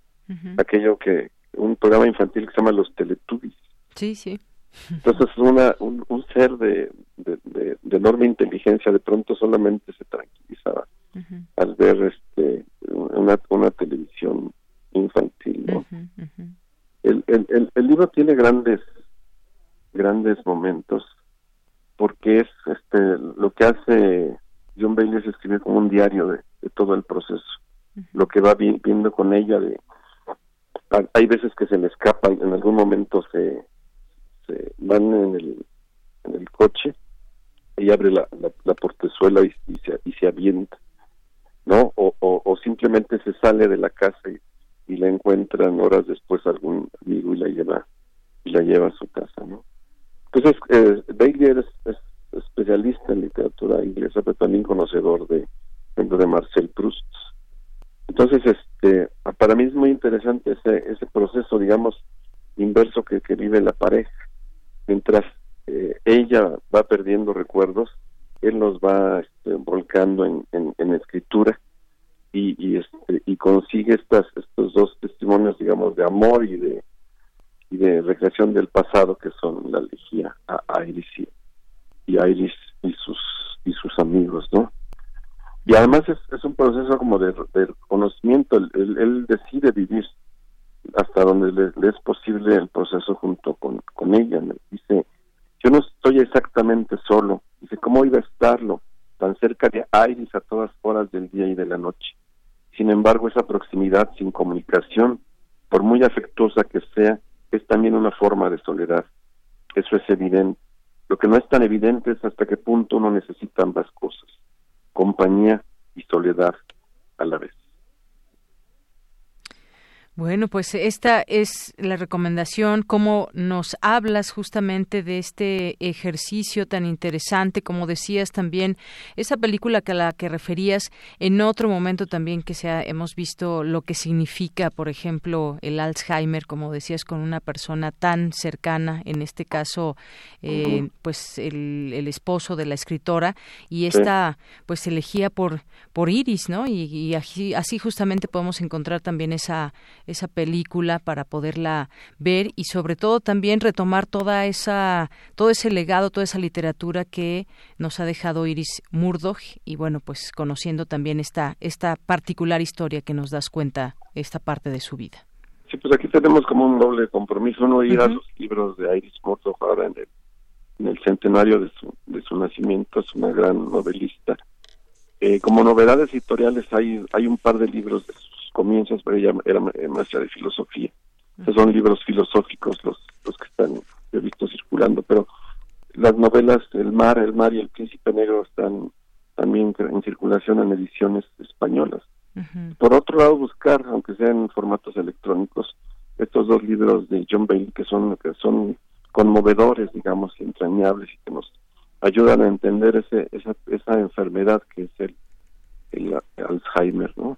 aquello que un programa infantil que se llama los Teletubbies Sí, sí. Entonces una un, un ser de, de, de- de enorme inteligencia de pronto solamente se tranquilizaba al ver este una, una televisión infantil ¿no? el, el, el, el libro tiene grandes grandes momentos porque es este lo que hace John Bailey es escribir como un diario de, de todo el proceso. Lo que va vi- viendo con ella de hay- veces que se le escapan en algún momento se, se van en el en el coche ella abre la, la, la portezuela y, y se, y se avienta no o, simplemente se sale de la casa y, y la encuentran horas después algún amigo y la lleva y la lleva a su casa no entonces eh, Bailey es, es especialista en literatura inglesa pero también conocedor de de Marcel Proust. Entonces este para mí es muy interesante ese ese proceso digamos inverso que vive la pareja mientras eh, ella va perdiendo recuerdos él los va este, volcando en, en, escritura y, y este y consigue estas estos dos testimonios digamos de amor y de y de recreación del pasado que son la elegía a Iris y, y Iris y sus y sus amigos no y además es, es un proceso como de, de conocimiento él, él- él decide vivir hasta donde le, es posible el proceso junto con, con ella ¿no? dice yo no estoy exactamente solo. Dice, ¿cómo iba a estarlo tan cerca de Iris a todas horas del día y de la noche? Sin embargo, esa proximidad sin comunicación, por muy afectuosa que sea, es también una forma de soledad. Eso es evidente. Lo que no es tan evidente es hasta qué punto uno necesita ambas cosas, compañía y soledad a la vez. Bueno, pues esta es la recomendación, cómo nos hablas justamente de este ejercicio tan interesante, como decías también, esa película que a la que referías en otro momento también que sea, hemos visto lo que significa, por ejemplo, el Alzheimer, como decías, con una persona tan cercana, en este caso, eh, pues el, el, esposo de la escritora, y esta, pues elegía por, por Iris, ¿no? Y, y así, así justamente podemos encontrar también esa esa película para poderla ver y sobre todo también retomar toda esa todo ese legado, toda esa literatura que nos ha dejado Iris Murdoch y bueno, pues conociendo también esta esta particular historia que nos das cuenta esta parte de su vida. Sí, pues aquí tenemos como un doble compromiso, uno ir a los libros de Iris Murdoch ahora en el, en el centenario de su, de su nacimiento, es una gran novelista. Eh, como novedades editoriales hay, hay un par de libros de sus comienzos, pero ella era maestra de filosofía. Esos son libros filosóficos los, los que están, he visto circulando, pero las novelas El mar, El mar y El príncipe negro están también en circulación en ediciones españolas. Por otro lado, buscar, aunque sea en formatos electrónicos, estos dos libros de John Bailey que son, que son conmovedores, digamos, entrañables y que nos ayudan a entender ese, esa, esa enfermedad que es el, el Alzheimer, ¿no?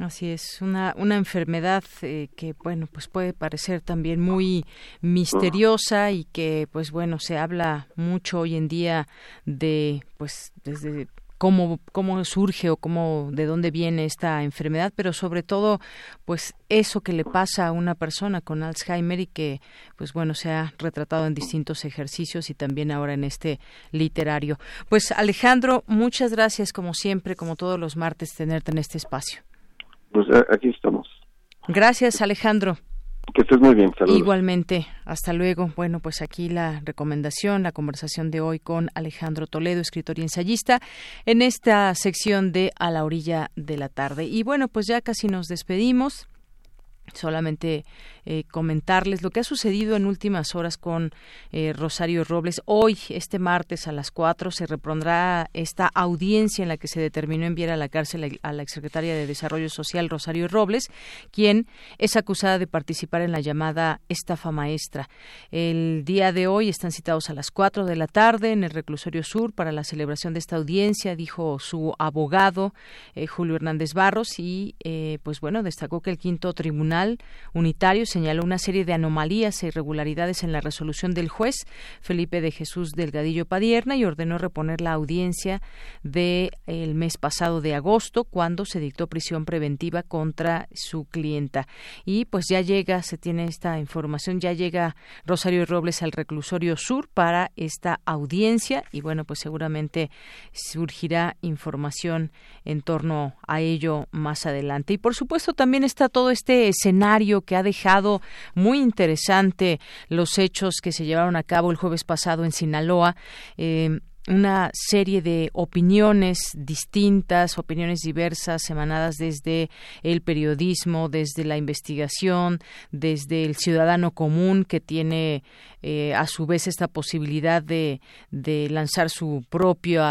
Así es, una, una enfermedad eh, que, bueno, pues puede parecer también muy misteriosa y que, pues bueno, se habla mucho hoy en día de, pues, desde cómo, cómo surge o cómo, de dónde viene esta enfermedad, pero sobre todo, pues eso que le pasa a una persona con Alzheimer y que, pues bueno, se ha retratado en distintos ejercicios y también ahora en este literario. Pues Alejandro, muchas gracias como siempre, como todos los martes, tenerte en este espacio pues aquí estamos. Gracias, Alejandro. Que estés muy bien, saludos. Igualmente, hasta luego. Bueno, pues aquí la recomendación, la conversación de hoy con Alejandro Toledo, escritor y ensayista, en esta sección de A la orilla de la tarde. Y bueno, pues ya casi nos despedimos solamente eh, comentarles lo que ha sucedido en últimas horas con eh, Rosario Robles. Hoy, este martes a las 4, se repondrá esta audiencia en la que se determinó enviar a la cárcel a la exsecretaria de Desarrollo Social, Rosario Robles, quien es acusada de participar en la llamada estafa maestra. El día de hoy están citados a las 4 de la tarde en el reclusorio sur para la celebración de esta audiencia, dijo su abogado eh, Julio Hernández Barros, y pues bueno, destacó que el quinto tribunal unitario señaló una serie de anomalías e irregularidades en la resolución del juez Felipe de Jesús Delgadillo Padierna y ordenó reponer la audiencia del el mes pasado de agosto cuando se dictó prisión preventiva contra su clienta. Y pues ya llega, se tiene esta información, ya llega Rosario Robles al reclusorio sur para esta audiencia y bueno, pues seguramente surgirá información en torno a ello más adelante. Y por supuesto también está todo este escenario que ha dejado muy interesante los hechos que se llevaron a cabo el jueves pasado en Sinaloa. Eh, una serie de opiniones distintas, opiniones diversas, emanadas desde el periodismo, desde la investigación, desde el ciudadano común que tiene eh, a su vez esta posibilidad de, de lanzar su propio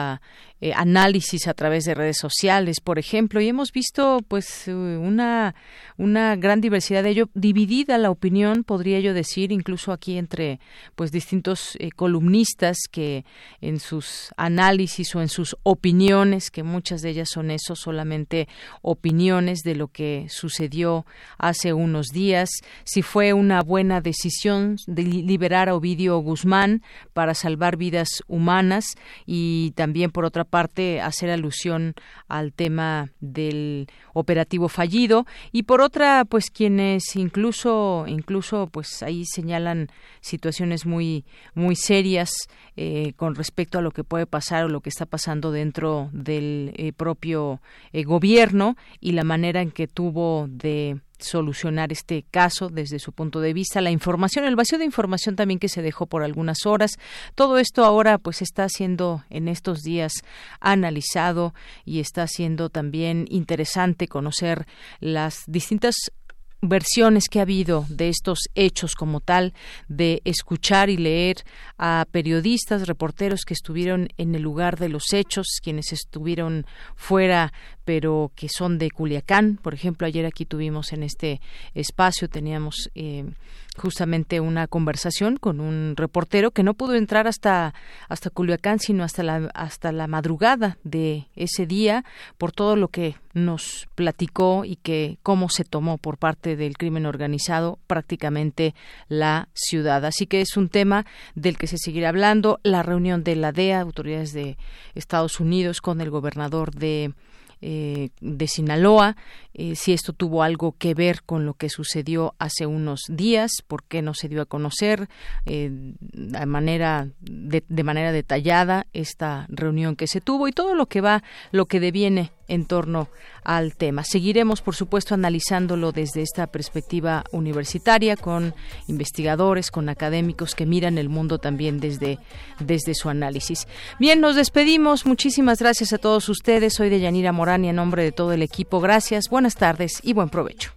eh, análisis a través de redes sociales, por ejemplo, y hemos visto pues eh, una, una gran diversidad de ello, dividida la opinión, podría yo decir, incluso aquí entre pues distintos eh, columnistas que en sus análisis o en sus opiniones, que muchas de ellas son eso, solamente opiniones de lo que sucedió hace unos días, si fue una buena decisión de liberar a Ovidio Guzmán para salvar vidas humanas y también por otra parte hacer alusión al tema del operativo fallido. Y por otra pues quienes incluso incluso pues ahí señalan situaciones muy muy serias eh, con respecto a lo que puede pasar o lo que está pasando dentro del eh, propio eh, gobierno y la manera en que tuvo de solucionar este caso desde su punto de vista, la información, el vacío de información también que se dejó por algunas horas. Todo esto ahora pues está siendo en estos días analizado y está siendo también interesante conocer las distintas versiones que ha habido de estos hechos como tal, de escuchar y leer a periodistas, reporteros que estuvieron en el lugar de los hechos, quienes estuvieron fuera pero que son de Culiacán. Por ejemplo, ayer aquí tuvimos en este espacio, teníamos eh, justamente una conversación con un reportero que no pudo entrar hasta, hasta Culiacán, sino hasta la, hasta la madrugada de ese día, por todo lo que nos platicó y que cómo se tomó por parte del crimen organizado prácticamente la ciudad. Así que es un tema del que se seguirá hablando. La reunión de la DEA, autoridades de Estados Unidos, con el gobernador de eh, de Sinaloa, eh, si esto tuvo algo que ver con lo que sucedió hace unos días, por qué no se dio a conocer eh, de, manera, de, de manera detallada esta reunión que se tuvo y todo lo que va, lo que deviene en torno al tema. Seguiremos, por supuesto, analizándolo desde esta perspectiva universitaria, con investigadores, con académicos que miran el mundo también desde, desde su análisis. Bien, nos despedimos. Muchísimas gracias a todos ustedes. Soy de Yanira Morán y en nombre de todo el equipo, gracias, buenas tardes y buen provecho.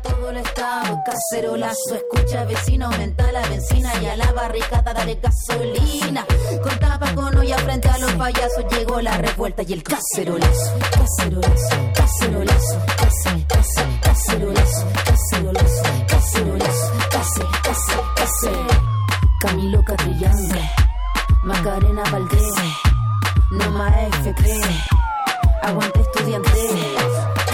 Todo el estado. Cacerolazo, escucha vecino, aumenta la benzina y a la barricada dale gasolina. Con tapacono y frente a los payasos llegó la revuelta y el cacerolazo. Cacerolazo, cacerolazo, cacerolazo, cacerolazo, cacerolazo, cacerolazo, cacerolazo, cacerolazo. Camilo Catrillange, Macarena Valdés, no más FP, aguante estudiante.